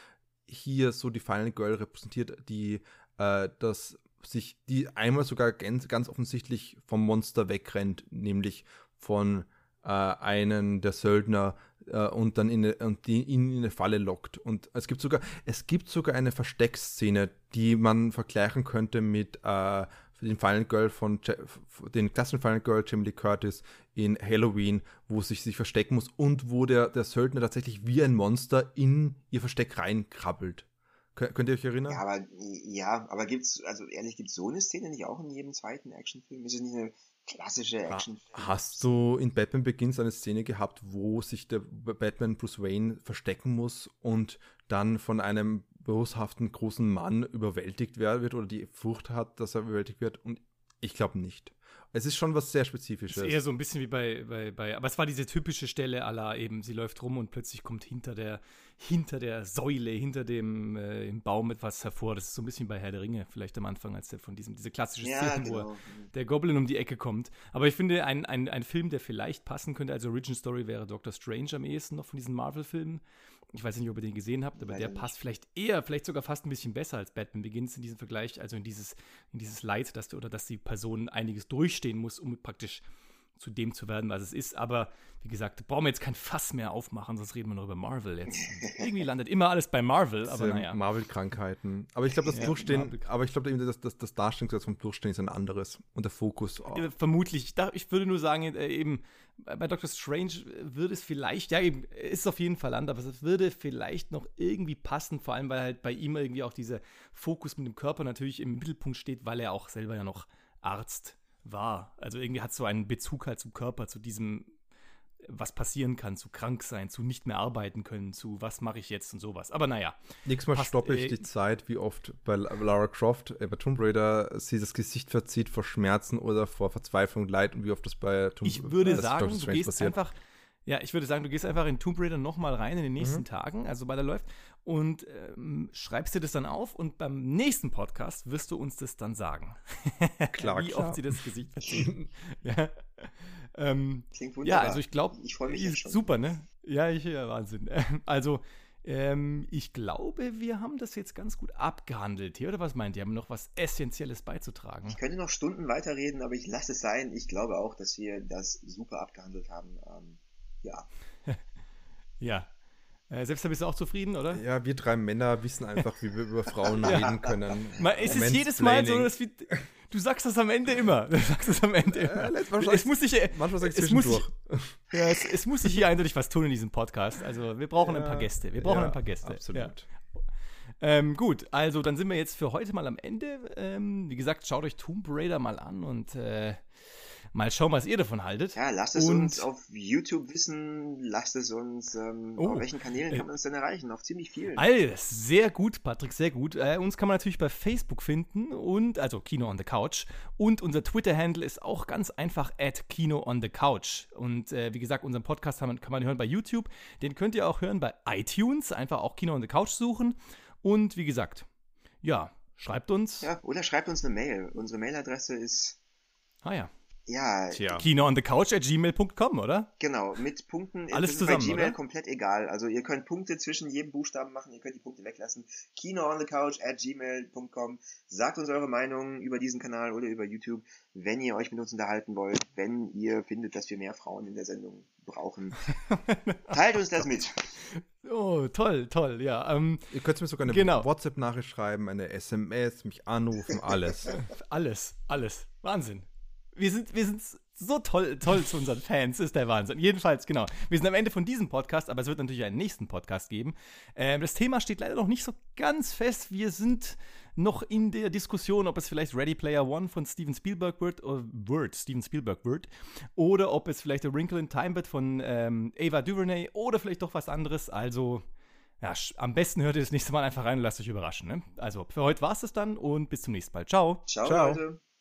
hier so die Final Girl repräsentiert, die äh, das sich, die einmal sogar ganz, ganz offensichtlich vom Monster wegrennt, nämlich von äh, einen der Söldner äh, und dann in eine, und die, ihn in eine Falle lockt. Und es gibt sogar, es gibt sogar eine Versteckszene, die man vergleichen könnte mit äh, den Final Girl von den klassischen Final Girl Jamie Lee Curtis in Halloween, wo sich sich verstecken muss und wo der, der Söldner tatsächlich wie ein Monster in ihr Versteck reinkrabbelt. Könnt ihr euch erinnern? Ja, aber, ja, aber gibt's, also ehrlich, gibt's so eine Szene nicht auch in jedem zweiten Actionfilm? Ist es nicht eine klassische Action. Hast du in Batman Begins eine Szene gehabt, wo sich der Batman Bruce Wayne verstecken muss und dann von einem boshaften großen Mann überwältigt wird oder die Furcht hat, dass er überwältigt wird? Und ich glaube nicht. Es ist schon was sehr Spezifisches. Es ist eher so ein bisschen wie bei, bei, bei aber es war diese typische Stelle aller eben, sie läuft rum und plötzlich kommt hinter der, hinter der Säule, hinter dem äh, im Baum etwas hervor. Das ist so ein bisschen bei Herr der Ringe, vielleicht am Anfang, als der von diesem, diese klassische Szene, ja, genau. wo der Goblin um die Ecke kommt. Aber ich finde, ein, ein, ein Film, der vielleicht passen könnte, als Origin Story wäre Doctor Strange am ehesten noch von diesen Marvel-Filmen. Ich weiß nicht, ob ihr den gesehen habt, aber Leider der passt nicht. vielleicht eher, vielleicht sogar fast ein bisschen besser als Batman Begins in diesem Vergleich, also in dieses, in dieses Leid, dass du, oder dass die Person einiges durchstehen muss, um praktisch zu dem zu werden, was es ist. Aber wie gesagt, brauchen wir jetzt kein Fass mehr aufmachen, sonst reden wir noch über Marvel jetzt. irgendwie landet immer alles bei Marvel, aber naja. Marvel-Krankheiten. Aber ich glaube, das ja, Durchstehen, aber ich glaube, das, das, das Darstellungsgesetz vom Durchstehen ist ein anderes und der Fokus auch. Vermutlich. Ich würde nur sagen, äh, eben bei Doctor Strange würde es vielleicht, ja, eben, ist auf jeden Fall anders, aber es würde vielleicht noch irgendwie passen, vor allem weil halt bei ihm irgendwie auch dieser Fokus mit dem Körper natürlich im Mittelpunkt steht, weil er auch selber ja noch Arzt ist war. Also irgendwie hat so einen Bezug halt zum Körper, zu diesem, was passieren kann, zu krank sein, zu nicht mehr arbeiten können, zu was mache ich jetzt und sowas. Aber naja. Nächstes Mal stoppe ich äh, die Zeit, wie oft bei Lara Croft, äh, bei Tomb Raider, sie das Gesicht verzieht vor Schmerzen oder vor Verzweiflung, Leid und wie oft das bei Tomb Raider Ich würde äh, sagen, du gehst passiert. einfach ja, ich würde sagen, du gehst einfach in Tomb Raider nochmal rein in den nächsten mhm. Tagen, also bei der läuft, und ähm, schreibst dir das dann auf und beim nächsten Podcast wirst du uns das dann sagen. [laughs] Klar, Wie klar. oft sie das Gesicht verziehen. [laughs] ja. Ähm, Klingt wunderbar. Ja, also ich glaube, ich freue mich schon. Super, ne? Ja, ich, ja, Wahnsinn. Also, ähm, ich glaube, wir haben das jetzt ganz gut abgehandelt hier, oder was meint ihr? Haben noch was Essentielles beizutragen? Ich könnte noch Stunden weiterreden, aber ich lasse es sein. Ich glaube auch, dass wir das super abgehandelt haben. Ähm, ja. [laughs] ja. Äh, selbst bist du auch zufrieden, oder? Ja, wir drei Männer wissen einfach, wie wir über Frauen [laughs] ja. reden können. Man, es ist jedes Mal so, dass wir, du sagst das am Ende immer. Du sagst das am Ende immer. Ja, es muss sich, manchmal sag ich es muss sich, [laughs] ja, es, es, muss sich hier eindeutig was tun in diesem Podcast. Also wir brauchen ja, ein paar Gäste. Wir brauchen ein paar Gäste. Absolut. Ähm, gut, also dann sind wir jetzt für heute mal am Ende. Ähm, wie gesagt, schaut euch Tomb Raider mal an und äh, Mal schauen, was ihr davon haltet. Ja, lasst es und, uns auf YouTube wissen, lasst es uns, ähm, oh, auf welchen Kanälen äh, kann man uns denn erreichen? Auf ziemlich vielen. Alles, sehr gut, Patrick, sehr gut. Äh, uns kann man natürlich bei Facebook finden und, also Kino on the Couch. Und unser Twitter-Handle ist auch ganz einfach at Kino on the Couch. Und äh, wie gesagt, unseren Podcast kann man, kann man hören bei YouTube. Den könnt ihr auch hören bei iTunes. Einfach auch Kino on the Couch suchen. Und wie gesagt, ja, schreibt uns. Ja, oder schreibt uns eine Mail. Unsere Mailadresse ist. Ah ja. Ja. Tja. Kino on the Couch at gmail.com, oder? Genau, mit Punkten. Alles ist zusammen, bei Gmail oder? komplett egal. Also ihr könnt Punkte zwischen jedem Buchstaben machen, ihr könnt die Punkte weglassen. Kino on the Couch at gmail.com. Sagt uns eure Meinung über diesen Kanal oder über YouTube, wenn ihr euch mit uns unterhalten wollt, wenn ihr findet, dass wir mehr Frauen in der Sendung brauchen. [laughs] Teilt uns das mit. Oh, toll, toll, ja. Ähm, ihr könnt mir sogar eine genau. WhatsApp-Nachricht schreiben, eine SMS, mich anrufen, alles. [laughs] alles, alles. Wahnsinn wir sind, wir sind so toll, toll zu unseren Fans, ist der Wahnsinn. Jedenfalls, genau. Wir sind am Ende von diesem Podcast, aber es wird natürlich einen nächsten Podcast geben. Ähm, das Thema steht leider noch nicht so ganz fest. Wir sind noch in der Diskussion, ob es vielleicht Ready Player One von Steven Spielberg wird, oder äh, wird Steven Spielberg wird, oder ob es vielleicht A Wrinkle in Time wird von ähm, Ava DuVernay oder vielleicht doch was anderes. Also ja, am besten hört ihr das nächste Mal einfach rein und lasst euch überraschen. Ne? Also für heute war es das dann und bis zum nächsten Mal. Ciao. Ciao, Ciao. Leute.